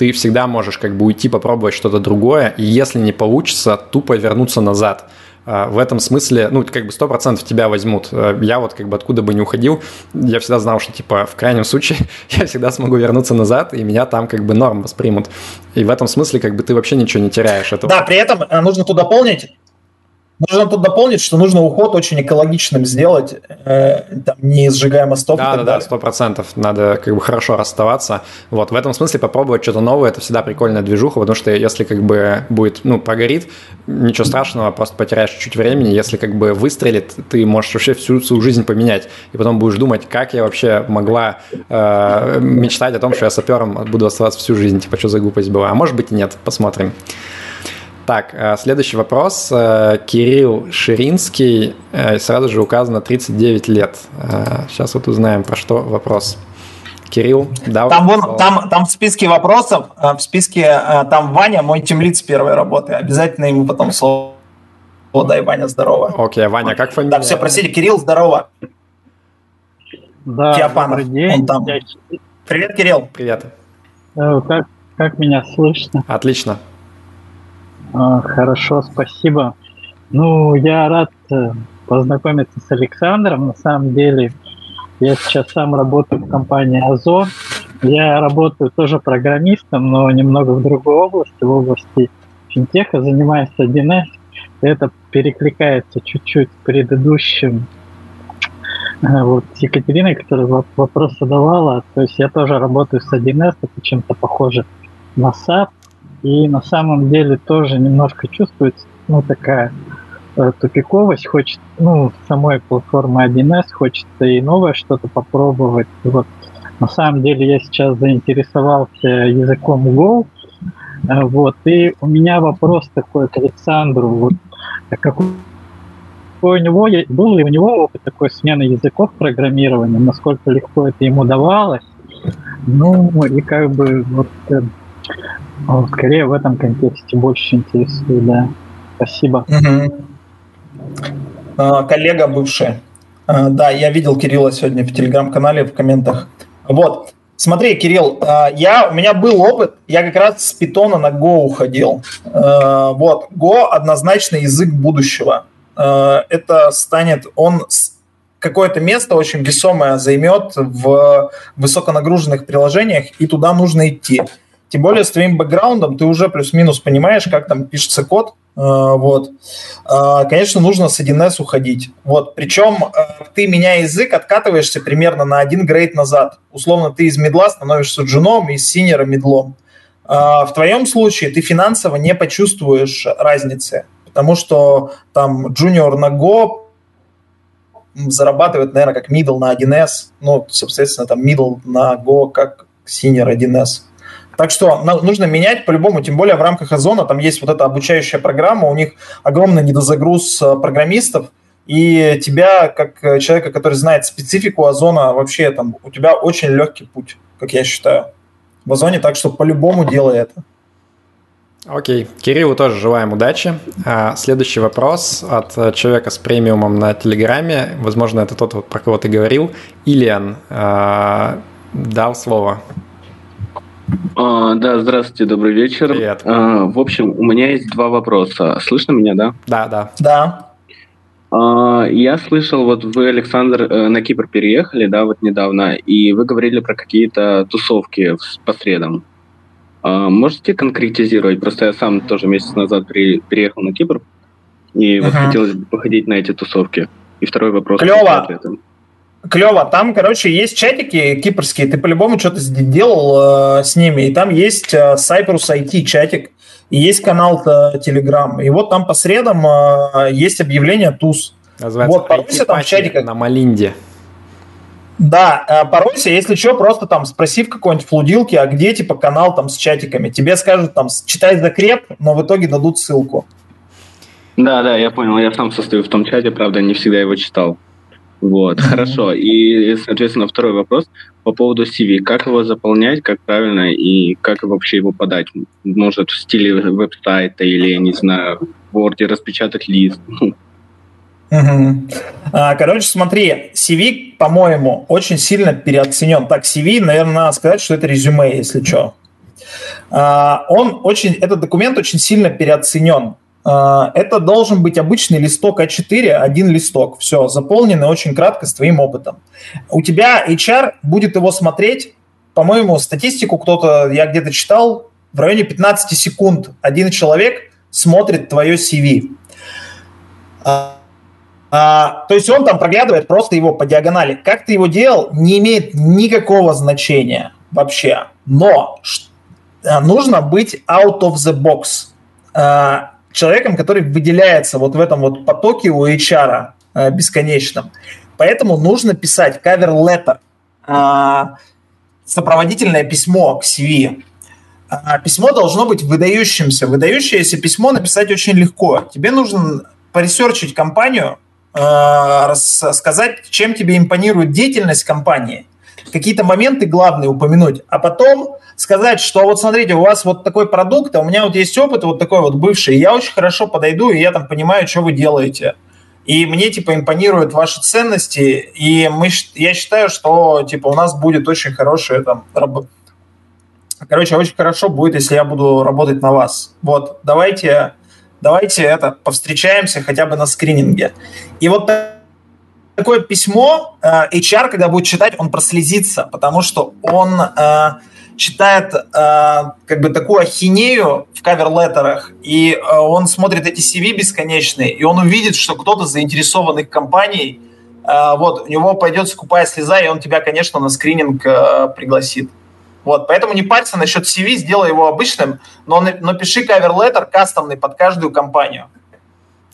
ты всегда можешь как бы уйти, попробовать что-то другое, и если не получится, тупо вернуться назад. А, в этом смысле, ну, как бы 100% тебя возьмут. А, я вот как бы откуда бы не уходил, я всегда знал, что, типа, в крайнем случае я всегда смогу вернуться назад, и меня там как бы норм воспримут. И в этом смысле как бы ты вообще ничего не теряешь. Это... Да, при этом э, нужно тут дополнить, Нужно тут дополнить, что нужно уход очень экологичным сделать, э, там, не сжигая мостов да, да. Да, сто процентов. Надо как бы хорошо расставаться. Вот, в этом смысле попробовать что-то новое, это всегда прикольная движуха, потому что если как бы будет, ну, прогорит, ничего страшного, просто потеряешь чуть времени. Если как бы выстрелит, ты можешь вообще всю свою жизнь поменять. И потом будешь думать, как я вообще могла э, мечтать о том, что я сапером буду оставаться всю жизнь. Типа, что за глупость была. А может быть и нет, посмотрим. Так, э, следующий вопрос. Э, Кирилл Ширинский, э, сразу же указано 39 лет. Сейчас вот узнаем, про что вопрос. Кирилл, да. Там, вон, там, там в списке вопросов, в списке там Ваня, мой тимлит с первой работы. Обязательно ему потом слово. О, дай, Ваня, здорово. Окей, Ваня, как фамилия? Да, все, простите, Кирилл, здорово. Да, Феопанов, добрый день. он там. Привет, Кирилл. Привет. Как, как меня слышно? Отлично. А, Хорошо, спасибо. Ну, я рад э, познакомиться с Александром. На самом деле, я сейчас сам работаю в компании Озон. Я работаю тоже программистом, но немного в другой области, в области финтеха, занимаюсь 1С. Это перекликается чуть-чуть с предыдущим э, вот Екатериной, которая воп- вопрос задавала. То есть я тоже работаю с 1С, это чем-то похоже на SAP. И на самом деле тоже немножко чувствуется, ну, такая э, тупиковость. Хочет, ну, самой платформы 1С хочется и новое что-то попробовать. Вот. На самом деле я сейчас заинтересовался языком Go. Э, Вот. И у меня вопрос такой к Александру. Вот, какой у него был ли у него опыт такой смены языков программирования, насколько легко это ему давалось? Ну, и как бы вот вот скорее в этом контексте больше интересует, да. Спасибо. А, Коллега бывший. А, Да, я видел Кирилла сегодня в телеграм-канале в комментах. Вот. Смотри, Кирилл, а, я, у меня был опыт, я как раз с питона на Go уходил. А, Вот, Go однозначно язык будущего. А, Это станет, он какое-то место очень весомое займет в высоконагруженных приложениях, и туда нужно идти. Тем более с твоим бэкграундом ты уже плюс-минус понимаешь, как там пишется код. А, Вот. А, Конечно, нужно с 1С уходить. Вот. Причем а, ты, меняя язык, откатываешься примерно на один грейд назад. Условно, ты из медла становишься джуном, из синера медлом. В твоем случае ты финансово не почувствуешь разницы, потому что там джуниор на Go зарабатывает, наверное, как middle на 1С, ну, соответственно, там middle на Go как senior 1С. Так что нужно менять по-любому, тем более в рамках Озона там есть вот эта обучающая программа, у них огромный недозагруз э, программистов, и тебя, как э, человека, который знает специфику Озона, вообще там у тебя очень легкий путь, как я считаю, в Озоне, так что по-любому делай это. Окей, Кириллу тоже желаем удачи. А, Следующий вопрос от э, человека с премиумом на Телеграме. Возможно, это тот, про кого ты говорил. Ильян а, дал слово. А, да, здравствуйте, добрый вечер. Привет. А, в общем, у меня есть два вопроса. Слышно меня, да? Да, да. Да. А, я слышал, вот вы, Александр, э, на Кипр переехали, да, вот недавно, и вы говорили про какие-то тусовки по средам. А, можете конкретизировать? Просто я сам тоже месяц назад при- переехал на Кипр, и вот Мгм. хотелось бы походить на эти тусовки. И второй вопрос. Клево. Клево. Там, короче, есть чатики кипрские. Ты по-любому что-то делал э, с ними. И там есть э, Cyprus IT чатик. И есть канал э, Telegram. И вот там по средам э, есть объявление ТУС. Называется Вот, поройся там в чатиках. на Малинде. Да, э, поройся, если что, просто там спроси в какой-нибудь флудилке, а где типа канал там с чатиками. Тебе скажут там читай закреп, но в итоге дадут ссылку. Да, да, я понял. Я сам состою в том чате, правда, не всегда его читал. Вот, хорошо. И, соответственно, второй вопрос по поводу CV. Как его заполнять, как правильно и как вообще его подать? Может, в стиле веб-сайта или, я не знаю, в Word распечатать лист? А, Короче, смотри, CV, по-моему, очень сильно переоценен. Так, CV, наверное, надо сказать, что это резюме, если что. Он очень, этот документ очень сильно переоценен. А, Это должен быть обычный листок А4, один листок. Все, заполненный очень кратко с твоим опытом. У тебя HR будет его смотреть, по-моему, статистику кто-то, я где-то читал, в районе 15 секунд один человек смотрит твое CV. А, а, то есть он там проглядывает просто его по диагонали. Как ты его делал, не имеет никакого значения вообще. Но а, нужно быть out of the box. А, человеком, который выделяется вот в этом вот потоке у HR а, бесконечном. Поэтому нужно писать cover letter, а, сопроводительное письмо к CV. А, Письмо должно быть выдающимся. Выдающееся письмо написать очень легко. Тебе нужно поресерчить компанию, э, рассказать, чем тебе импонирует деятельность компании, какие-то моменты главные упомянуть, а потом сказать, что вот смотрите, у вас вот такой продукт, а у меня вот есть опыт вот такой вот бывший, я очень хорошо подойду, и я там понимаю, что вы делаете. И мне, типа, импонируют ваши ценности, и мы, я считаю, что, типа, у нас будет очень хорошая там работа. Короче, очень хорошо будет, если я буду работать на вас. Вот, давайте, давайте это, повстречаемся хотя бы на скрининге. И вот такое письмо э, HR, когда будет читать, он прослезится, потому что он э, читает э, как бы такую ахинею в кавер-леттерах, и э, он смотрит эти CV бесконечные, и он увидит, что кто-то заинтересованных компаний, э, вот, у него пойдет скупая слеза, и он тебя, конечно, на скрининг э, пригласит. Вот, поэтому не парься насчет CV, сделай его обычным, но, но пиши кавер-леттер кастомный под каждую компанию.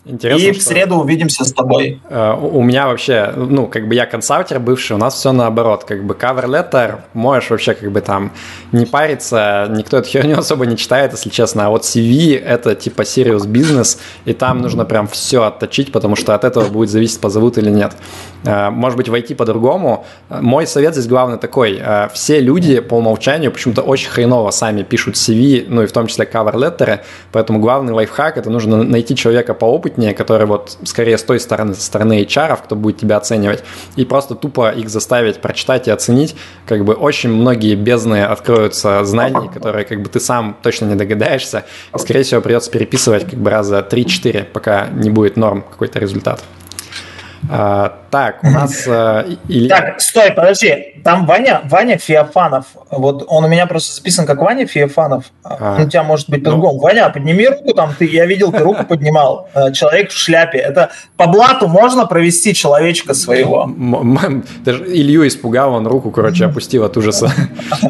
Интересно, и в среду увидимся с тобой. Э, у меня вообще, ну, как бы я консалтер бывший, у нас все наоборот. Как бы cover letter можешь вообще как бы там не париться, никто эту херню особо не читает, если честно. А вот CV — это типа serious business, и там нужно прям все отточить, потому что от этого будет зависеть, позовут или нет. Э, может быть, войти по-другому. Мой совет здесь главный такой. Э, все люди по умолчанию почему-то очень хреново сами пишут CV, ну и в том числе cover letter, поэтому главный лайфхак — это нужно найти человека поопытнее, опытнее, которые вот скорее с той стороны, со стороны HR, кто будет тебя оценивать, и просто тупо их заставить прочитать и оценить, как бы очень многие бездны откроются знаний, которые как бы ты сам точно не догадаешься, и, скорее всего, придется переписывать как бы раза 3-4, пока не будет норм какой-то результат. А, так, у нас... А, Илья... Так, стой, подожди. Там Ваня, Ваня Феофанов. Вот он у меня просто записан как Ваня Феофанов. А, у тебя может быть по-другому. Ну... Ваня, подними руку там. Ты, я видел, ты руку поднимал. Э, человек в шляпе. Это по блату можно провести человечка своего. Даже Илью испугал, он руку, короче, опустил от ужаса.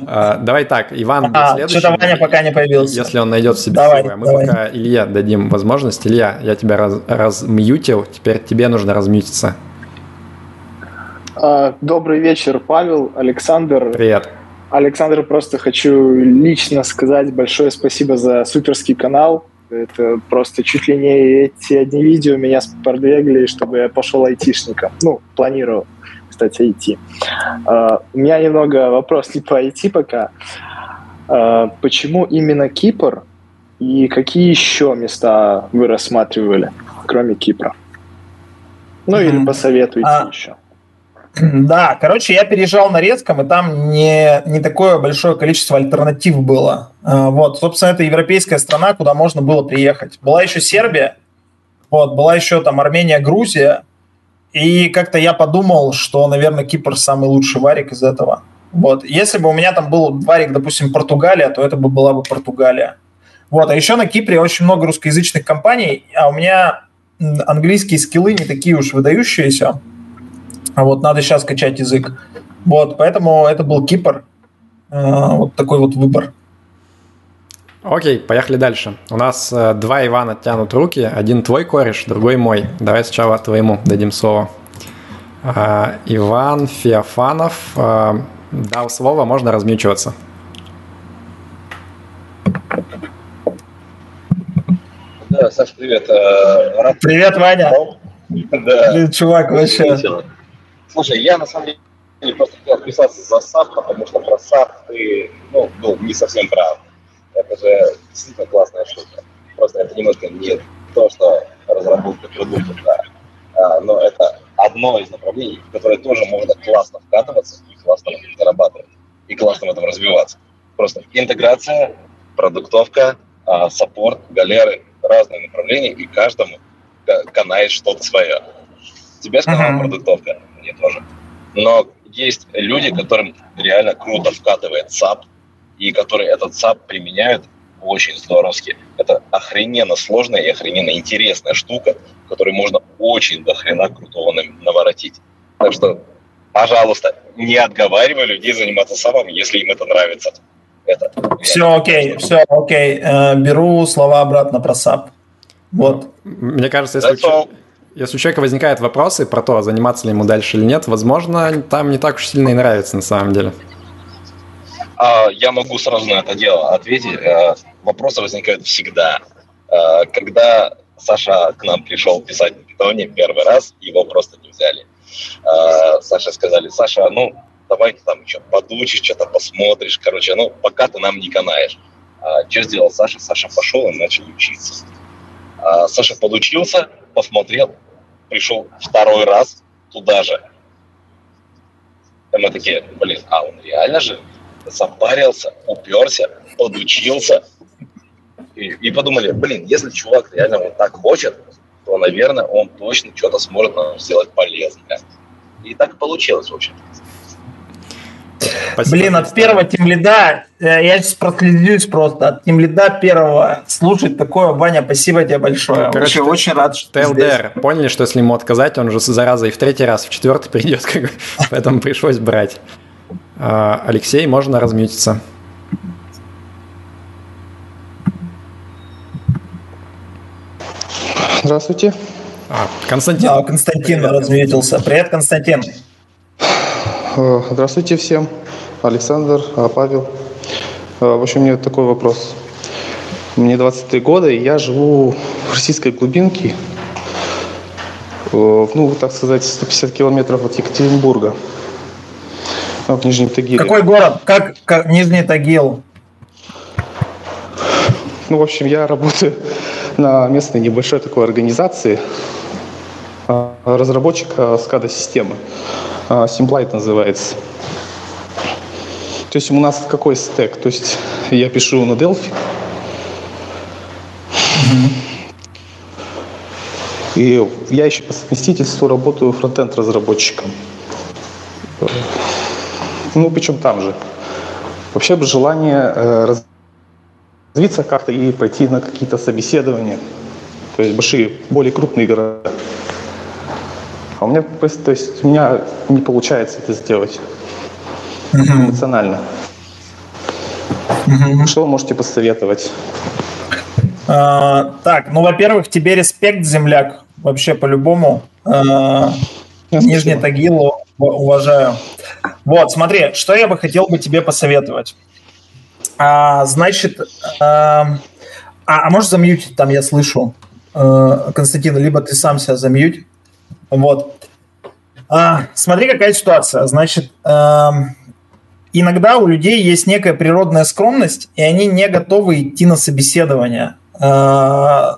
А, давай так, Иван а, следующий. Что-то Ваня пока не появился. Если он найдет в себе давай, силы. Мы пока Илье дадим возможность. Илья, я тебя раз, размьютил, теперь тебе нужно размьютиться. А, добрый вечер, Павел, Александр. Привет. Александр, просто хочу лично сказать большое спасибо за суперский канал. Это просто чуть ли не эти одни видео меня сподвигли, чтобы я пошел айтишником. Ну, планировал, кстати, идти. Uh, у меня немного вопрос не по IT пока. Uh, почему именно Кипр и какие еще места вы рассматривали, кроме Кипра? Ну, или посоветуйте а, еще. Да, короче, я переезжал на Резком, и там не, не такое большое количество альтернатив было. А, вот, собственно, это европейская страна, куда можно было приехать. Была еще Сербия, вот, была еще там Армения, Грузия, и как-то я подумал, что, наверное, Кипр самый лучший варик из этого. Вот, если бы у меня там был варик, допустим, Португалия, то это бы была бы Португалия. Вот, а еще на Кипре очень много русскоязычных компаний, а у меня английские скиллы не такие уж выдающиеся. А вот надо сейчас качать язык. Вот, поэтому это был Кипр. Э, вот такой вот выбор. Окей, поехали дальше. У нас э, два Ивана тянут руки. Один твой кореш, другой мой. Давай сначала твоему дадим слово. Э, Иван Феофанов дал слово, можно размечиваться. Да, Саш, привет. Э, привет, Ваня. Да. Чувак, вообще. Слушай, я на самом деле просто хотел отписаться за SAP, потому что про SAP ты ну, был не совсем прав. Это же действительно классная штука. Просто это немножко не то, что разработка продуктов, да. А, но это одно из направлений, в которое тоже можно классно вкатываться и классно зарабатывать, и классно в этом развиваться. Просто интеграция, продуктовка, а, саппорт, галеры, разные направления, и каждому канает что-то свое. Тебе сказала uh-huh. продуктовка, мне тоже. Но есть люди, которым реально круто вкатывает SAP, и которые этот SAP применяют очень здоровски. Это охрененно сложная и охрененно интересная штука, которой можно очень до хрена крутого наворотить. Так что, пожалуйста, не отговаривай людей заниматься сапом, если им это нравится. Это все окей, все окей. Э, беру слова обратно про SAP. Вот. Мне кажется, если... Если у человека возникают вопросы про то, заниматься ли ему дальше или нет, возможно, там не так уж сильно и нравится на самом деле. А, я могу сразу на это дело ответить. Э, вопросы возникают всегда. Э, когда Саша к нам пришел писать на питоне первый раз, его просто не взяли. Э, Саша сказали, Саша, ну, давай ты там что подучишь, что-то посмотришь, короче, ну, пока ты нам не канаешь. А, что сделал Саша? Саша пошел и начал учиться. А, Саша подучился, посмотрел, пришел второй раз туда же. И мы такие, блин, а он реально же запарился, уперся, подучился. И, и подумали, блин, если чувак реально вот так хочет, то, наверное, он точно что-то сможет нам сделать полезное. И так получилось, в общем. Спасибо, Блин, от первого тимлида, э, я сейчас проследуюсь просто, от тимлида первого слушать такое, Ваня, спасибо тебе большое. Короче, очень, очень рад, что ТЛДР, здесь. поняли, что если ему отказать, он же зараза и в третий раз, в четвертый придет, как бы, поэтому пришлось брать. А, Алексей, можно размьютиться. Здравствуйте. А, Константин. А, Константин размьютился. Привет, Константин. Э, здравствуйте всем. Александр, а, Павел. Э, в общем, у меня такой вопрос. Мне 23 года, и я живу в российской глубинке, э, ну, так сказать, 150 километров от Екатеринбурга, в Нижнем Тагиле. Какой город? Как, как Нижний Тагил? Ну, в общем, я работаю на местной небольшой такой организации, разработчика SCADA-системы. Simplite называется. То есть у нас какой стек? То есть я пишу на Delphi. И я еще по совместительству работаю фронтенд разработчиком. Ну, причем там же. Вообще бы желание э, развиться как-то и пойти на какие-то собеседования. То есть большие, более крупные города. А у меня, то есть, у меня не получается это сделать mm-hmm. эмоционально. Mm-hmm. Что вы можете посоветовать? А, так, ну, во-первых, тебе респект, земляк, вообще по-любому. А, Нижний Тагил уважаю. Вот, смотри, что я бы хотел бы тебе посоветовать. А, значит, а, а, а можешь замьютить, там я слышу, а, Константин, либо ты сам себя замьють. Вот. А, смотри, какая ситуация. Значит, э, иногда у людей есть некая природная скромность, и они не готовы идти на собеседование. Э,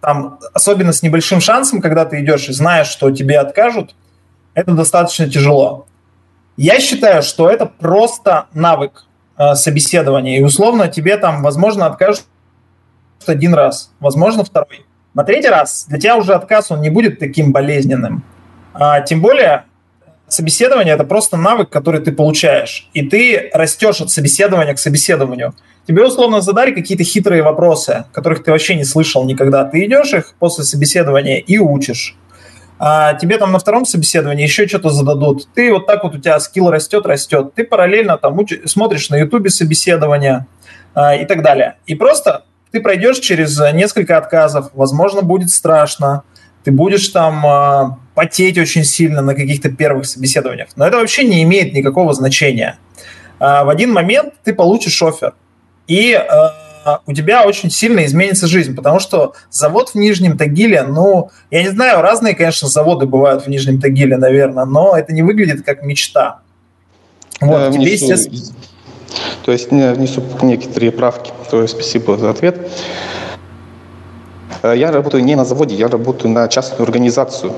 там, особенно с небольшим шансом, когда ты идешь и знаешь, что тебе откажут, это достаточно тяжело. Я считаю, что это просто навык э, собеседования. И условно тебе там, возможно, откажут один раз, возможно, второй. На третий раз для тебя уже отказ, он не будет таким болезненным. А, тем более, собеседование – это просто навык, который ты получаешь, и ты растешь от собеседования к собеседованию. Тебе условно задали какие-то хитрые вопросы, которых ты вообще не слышал никогда. Ты идешь их после собеседования и учишь. А тебе там на втором собеседовании еще что-то зададут. Ты вот так вот у тебя скилл растет, растет. Ты параллельно там уч... смотришь на ютубе собеседования а, и так далее. И просто ты пройдешь через несколько отказов, возможно, будет страшно, ты будешь там э, потеть очень сильно на каких-то первых собеседованиях. Но это вообще не имеет никакого значения. Э, в один момент ты получишь офер, и э, у тебя очень сильно изменится жизнь, потому что завод в Нижнем Тагиле, ну, я не знаю, разные, конечно, заводы бывают в Нижнем Тагиле, наверное, но это не выглядит как мечта. Вот, да, тебе, естественно... То есть внесу некоторые правки. То есть спасибо за ответ. Э, я работаю не на заводе, я работаю на частную организацию.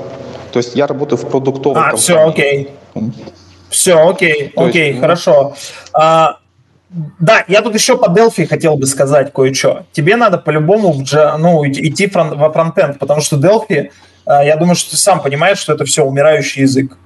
То есть я работаю в продуктовой а, компании. все, окей. Все, окей, То окей, есть, хорошо. А, да, я тут еще по Delphi хотел бы сказать кое-что. Тебе надо по-любому ну, идти фрон, во фронтенд, потому что Delphi, а, я думаю, что ты сам понимаешь, что это все умирающий язык.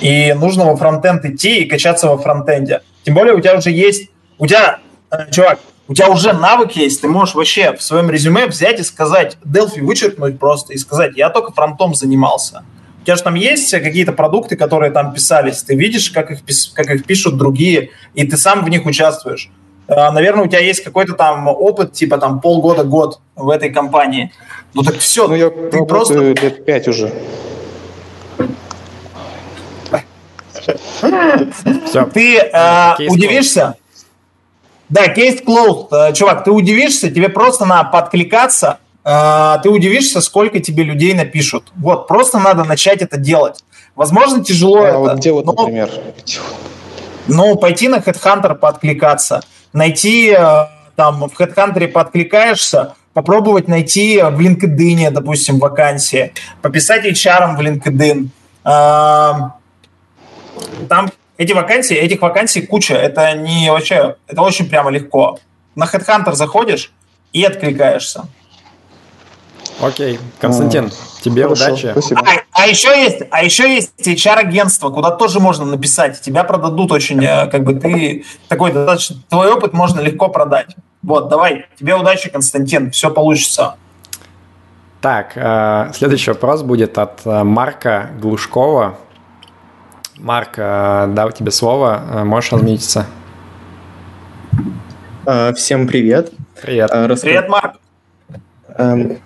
И нужно во фронтенд идти и качаться во фронтенде. Тем более у тебя уже есть... У тебя, э, чувак, у тебя уже навык есть, ты можешь вообще в своем резюме взять и сказать, Delphi вычеркнуть просто и сказать, я только фронтом занимался. У тебя же там есть какие-то продукты, которые там писались, ты видишь, как их, как их пишут другие, и ты сам в них участвуешь. Э, наверное, у тебя есть какой-то там опыт, типа там полгода-год в этой компании. Ну так все, ну, я ты просто... лет пять уже. Все. Ты э, удивишься, да, кейс closed. Э, чувак, ты удивишься, тебе просто надо подкликаться, э, ты удивишься, сколько тебе людей напишут. Вот, просто надо начать это делать. Возможно, тяжело а это. Вот где вот, но... например? Ну, пойти на HeadHunter пооткликаться, найти там в HeadHunter подкликаешься, попробовать найти в LinkedIn, допустим, вакансии, пописать HR в LinkedIn. Там эти вакансии, этих вакансий куча, это не вообще, это очень прямо легко. На HeadHunter заходишь и откликаешься. Окей, Константин, а, тебе хорошо, удачи. Спасибо. А, а еще есть, а еще есть HR-агентство, куда тоже можно написать. Тебя продадут очень, э, как бы ты такой достаточно, твой опыт можно легко продать. Вот, давай, тебе удачи, Константин, все получится. Так, э, следующий вопрос будет от э, Марка Глушкова. Марк, дал тебе слово, можешь разметиться. Всем привет. Привет. Привет, Марк. Эм,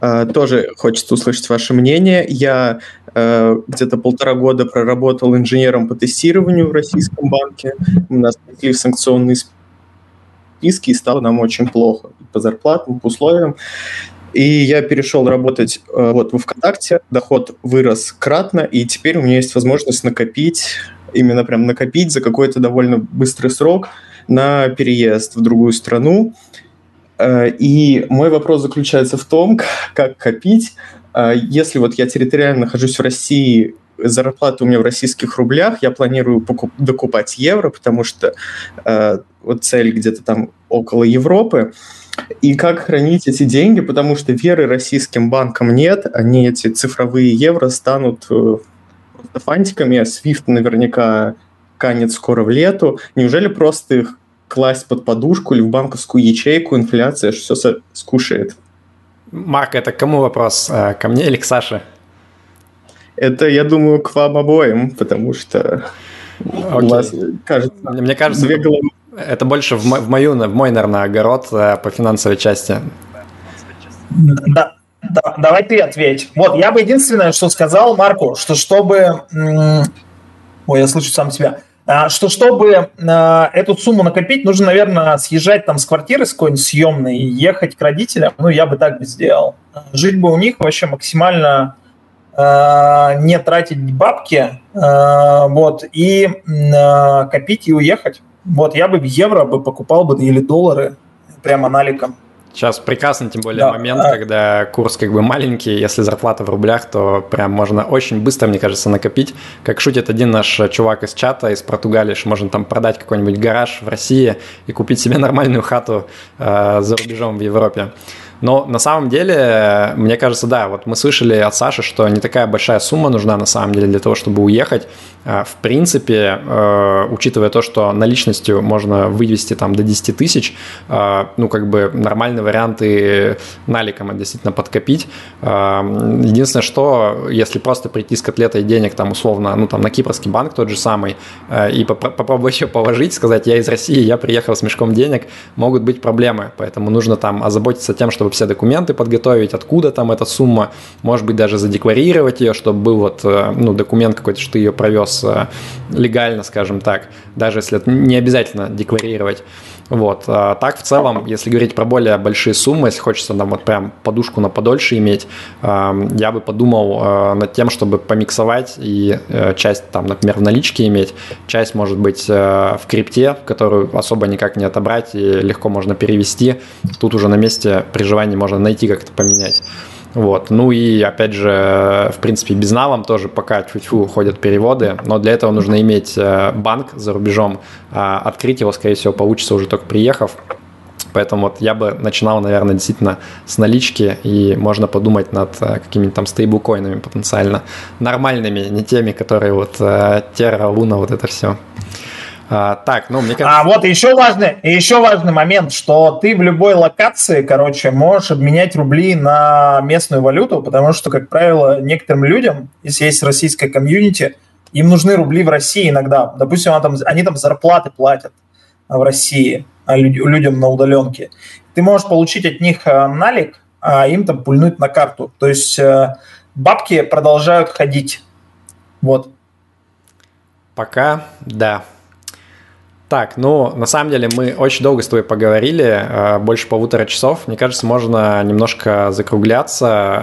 Э, тоже хочется услышать ваше мнение. Я э, где-то полтора года проработал инженером по тестированию в российском банке. У нас пришли в санкционные списки, и стало нам очень плохо по зарплатам, по условиям. И я перешел работать э, вот во ВКонтакте, доход вырос кратно, и теперь у меня есть возможность накопить, именно прям накопить за какой-то довольно быстрый срок на переезд в другую страну. Э, и мой вопрос заключается в том, как копить. Э, если вот я территориально нахожусь в России, зарплата у меня в российских рублях, я планирую докупать евро, потому что э, вот цель где-то там около Европы. И как хранить эти деньги, потому что веры российским банкам нет, они эти цифровые евро станут э, просто фантиками, а SWIFT наверняка канет скоро в лету. Неужели просто их класть под подушку или в банковскую ячейку, инфляция все скушает. Марк, это кому вопрос? Э, ко мне или к Саше? Это, я думаю, к вам обоим, потому что okay. у вас, кажется, Мне кажется, две головы. Это больше в, в, мою, в мой, наверное, огород э, по финансовой части. Да, да, давай ты ответь. Вот, я бы единственное, что сказал Марку, что чтобы... Ой, я слышу сам себя а, что чтобы а, эту сумму накопить, нужно, наверное, съезжать там с квартиры с какой-нибудь съемной и ехать к родителям. Ну, я бы так бы сделал. Жить бы у них вообще максимально а, не тратить бабки, вот, и копить и уехать. Вот, я бы в евро бы покупал бы или доллары прямо наликом. Сейчас прекрасный, тем более, да. момент, когда курс как бы маленький, если зарплата в рублях, то прям можно очень быстро, мне кажется, накопить. Как шутит один наш чувак из чата, из Португалии, что можно там продать какой-нибудь гараж в России и купить себе нормальную хату э, за рубежом в Европе. Но на самом деле, мне кажется, да, вот мы слышали от Саши, что не такая большая сумма нужна на самом деле для того, чтобы уехать. А, в принципе, э, учитывая то, что наличностью можно вывести там до 10 тысяч, э, ну, как бы нормальный вариант и наликом действительно подкопить. Э, единственное, что если просто прийти с котлетой денег там условно, ну, там на кипрский банк тот же самый, и попробовать еще положить, сказать, я из России, я приехал с мешком денег, могут быть проблемы. Поэтому нужно там озаботиться тем, чтобы все документы подготовить, откуда там эта сумма, может быть, даже задекларировать ее, чтобы был вот, ну, документ какой-то, что ты ее провез вопрос э, легально, скажем так, даже если это не обязательно декларировать. Вот. А так, в целом, если говорить про более большие суммы, если хочется нам вот прям подушку на подольше иметь, э, я бы подумал э, над тем, чтобы помиксовать и часть там, например, в наличке иметь, часть может быть в крипте, которую особо никак не отобрать и легко можно перевести. Тут уже на месте при желании можно найти как это поменять. Вот. Ну и, опять же, в принципе, безналом тоже пока чуть-чуть уходят переводы, но для этого нужно иметь э, банк за рубежом. А открыть его, скорее всего, получится уже только приехав. Поэтому вот я бы начинал, наверное, действительно с налички, и можно подумать над э, какими-то там стейблкоинами потенциально нормальными, не теми, которые вот э, Terra, Luna, вот это все. А, так, ну, мне кажется... А вот еще важный, еще важный момент, что ты в любой локации, короче, можешь обменять рубли на местную валюту, потому что, как правило, некоторым людям, если есть российская комьюнити, им нужны рубли в России иногда. Допустим, они там, они там зарплаты платят в России а людям на удаленке. Ты можешь получить от них э, налик, а им там пульнуть на карту. То есть э, бабки продолжают ходить. Вот. Пока, да. Так, ну, на самом деле мы очень долго с тобой поговорили, э, больше полутора часов. Мне кажется, можно немножко закругляться.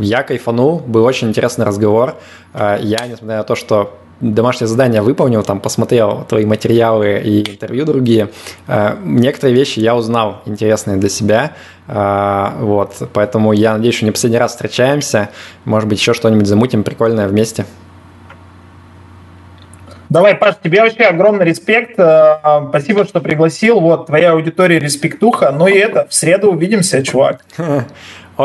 Я кайфанул, был очень интересный разговор. Э, я, несмотря на то, что домашнее задание выполнил, там посмотрел твои материалы и интервью другие. Э, некоторые вещи я узнал интересные для себя. Вот, поэтому я надеюсь, что не последний раз встречаемся. Может быть, еще что-нибудь замутим прикольное вместе. Давай, Паш, тебе вообще огромный респект. Э, спасибо, что пригласил. Вот, твоя аудитория респектуха. Ну и это, в среду увидимся, чувак.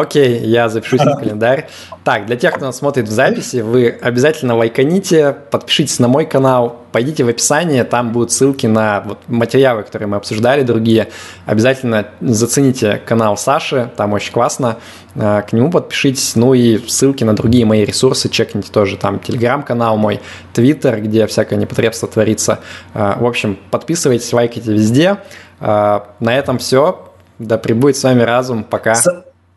Окей, я запишусь на календарь. Так, для тех, кто нас смотрит в записи, вы обязательно лайканите, подпишитесь на мой канал, пойдите в описание, там будут ссылки на вот материалы, которые мы обсуждали, другие. Обязательно зацените канал Саши, там очень классно, э, к нему подпишитесь, ну и ссылки на другие мои ресурсы чекните тоже, там телеграм-канал мой, твиттер, где всякое непотребство творится. Э, в общем, подписывайтесь, лайкайте везде. Э, на этом все. Да пребудет с вами разум. Пока.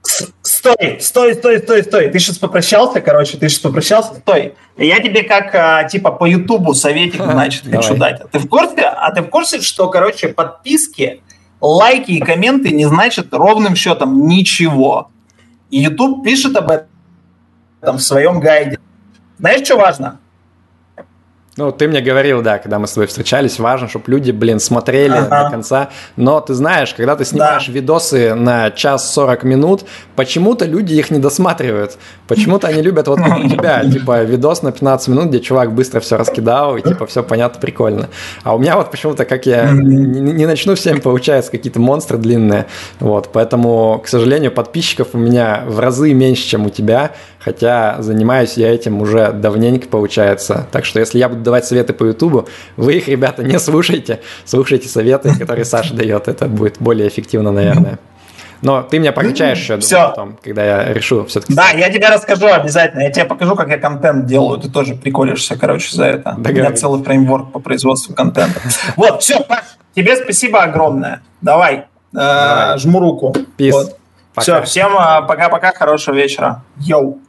Стой, стой, стой, стой, стой. Ты сейчас попрощался, короче, ты сейчас попрощался. Стой. Я тебе как, а, типа, по Ютубу советик, значит, хочу дать. А ты в курсе, а ты в курсе, что, короче, подписки, лайки и комменты не значат ровным счетом ничего. И YouTube пишет об этом в своем гайде. Знаешь, что важно? Ну, ты мне говорил, да, когда мы с тобой встречались, важно, чтобы люди, блин, смотрели ага. до конца. Но ты знаешь, когда ты снимаешь да. видосы на час 40 минут, почему-то люди их не досматривают. Почему-то они любят вот у тебя, типа, видос на 15 минут, где чувак быстро все раскидал, и типа все понятно, прикольно. А у меня вот почему-то, как я не, не начну всем, получается, какие-то монстры длинные. Вот, поэтому, к сожалению, подписчиков у меня в разы меньше, чем у тебя, хотя занимаюсь я этим уже давненько, получается. Так что если я буду давать советы по Ютубу, вы их, ребята, не слушайте, слушайте советы, которые Саша дает, это будет более эффективно, наверное. Но ты меня прокачаешь еще Все. потом, когда я решу все-таки. Да, я тебе расскажу обязательно. Я тебе покажу, как я контент делаю. Ты тоже приколишься, короче, за это. У меня целый фреймворк по производству контента. Вот, все, тебе спасибо огромное. Давай, э, жму руку. Peace. Все, всем э, пока-пока, хорошего вечера. Йоу.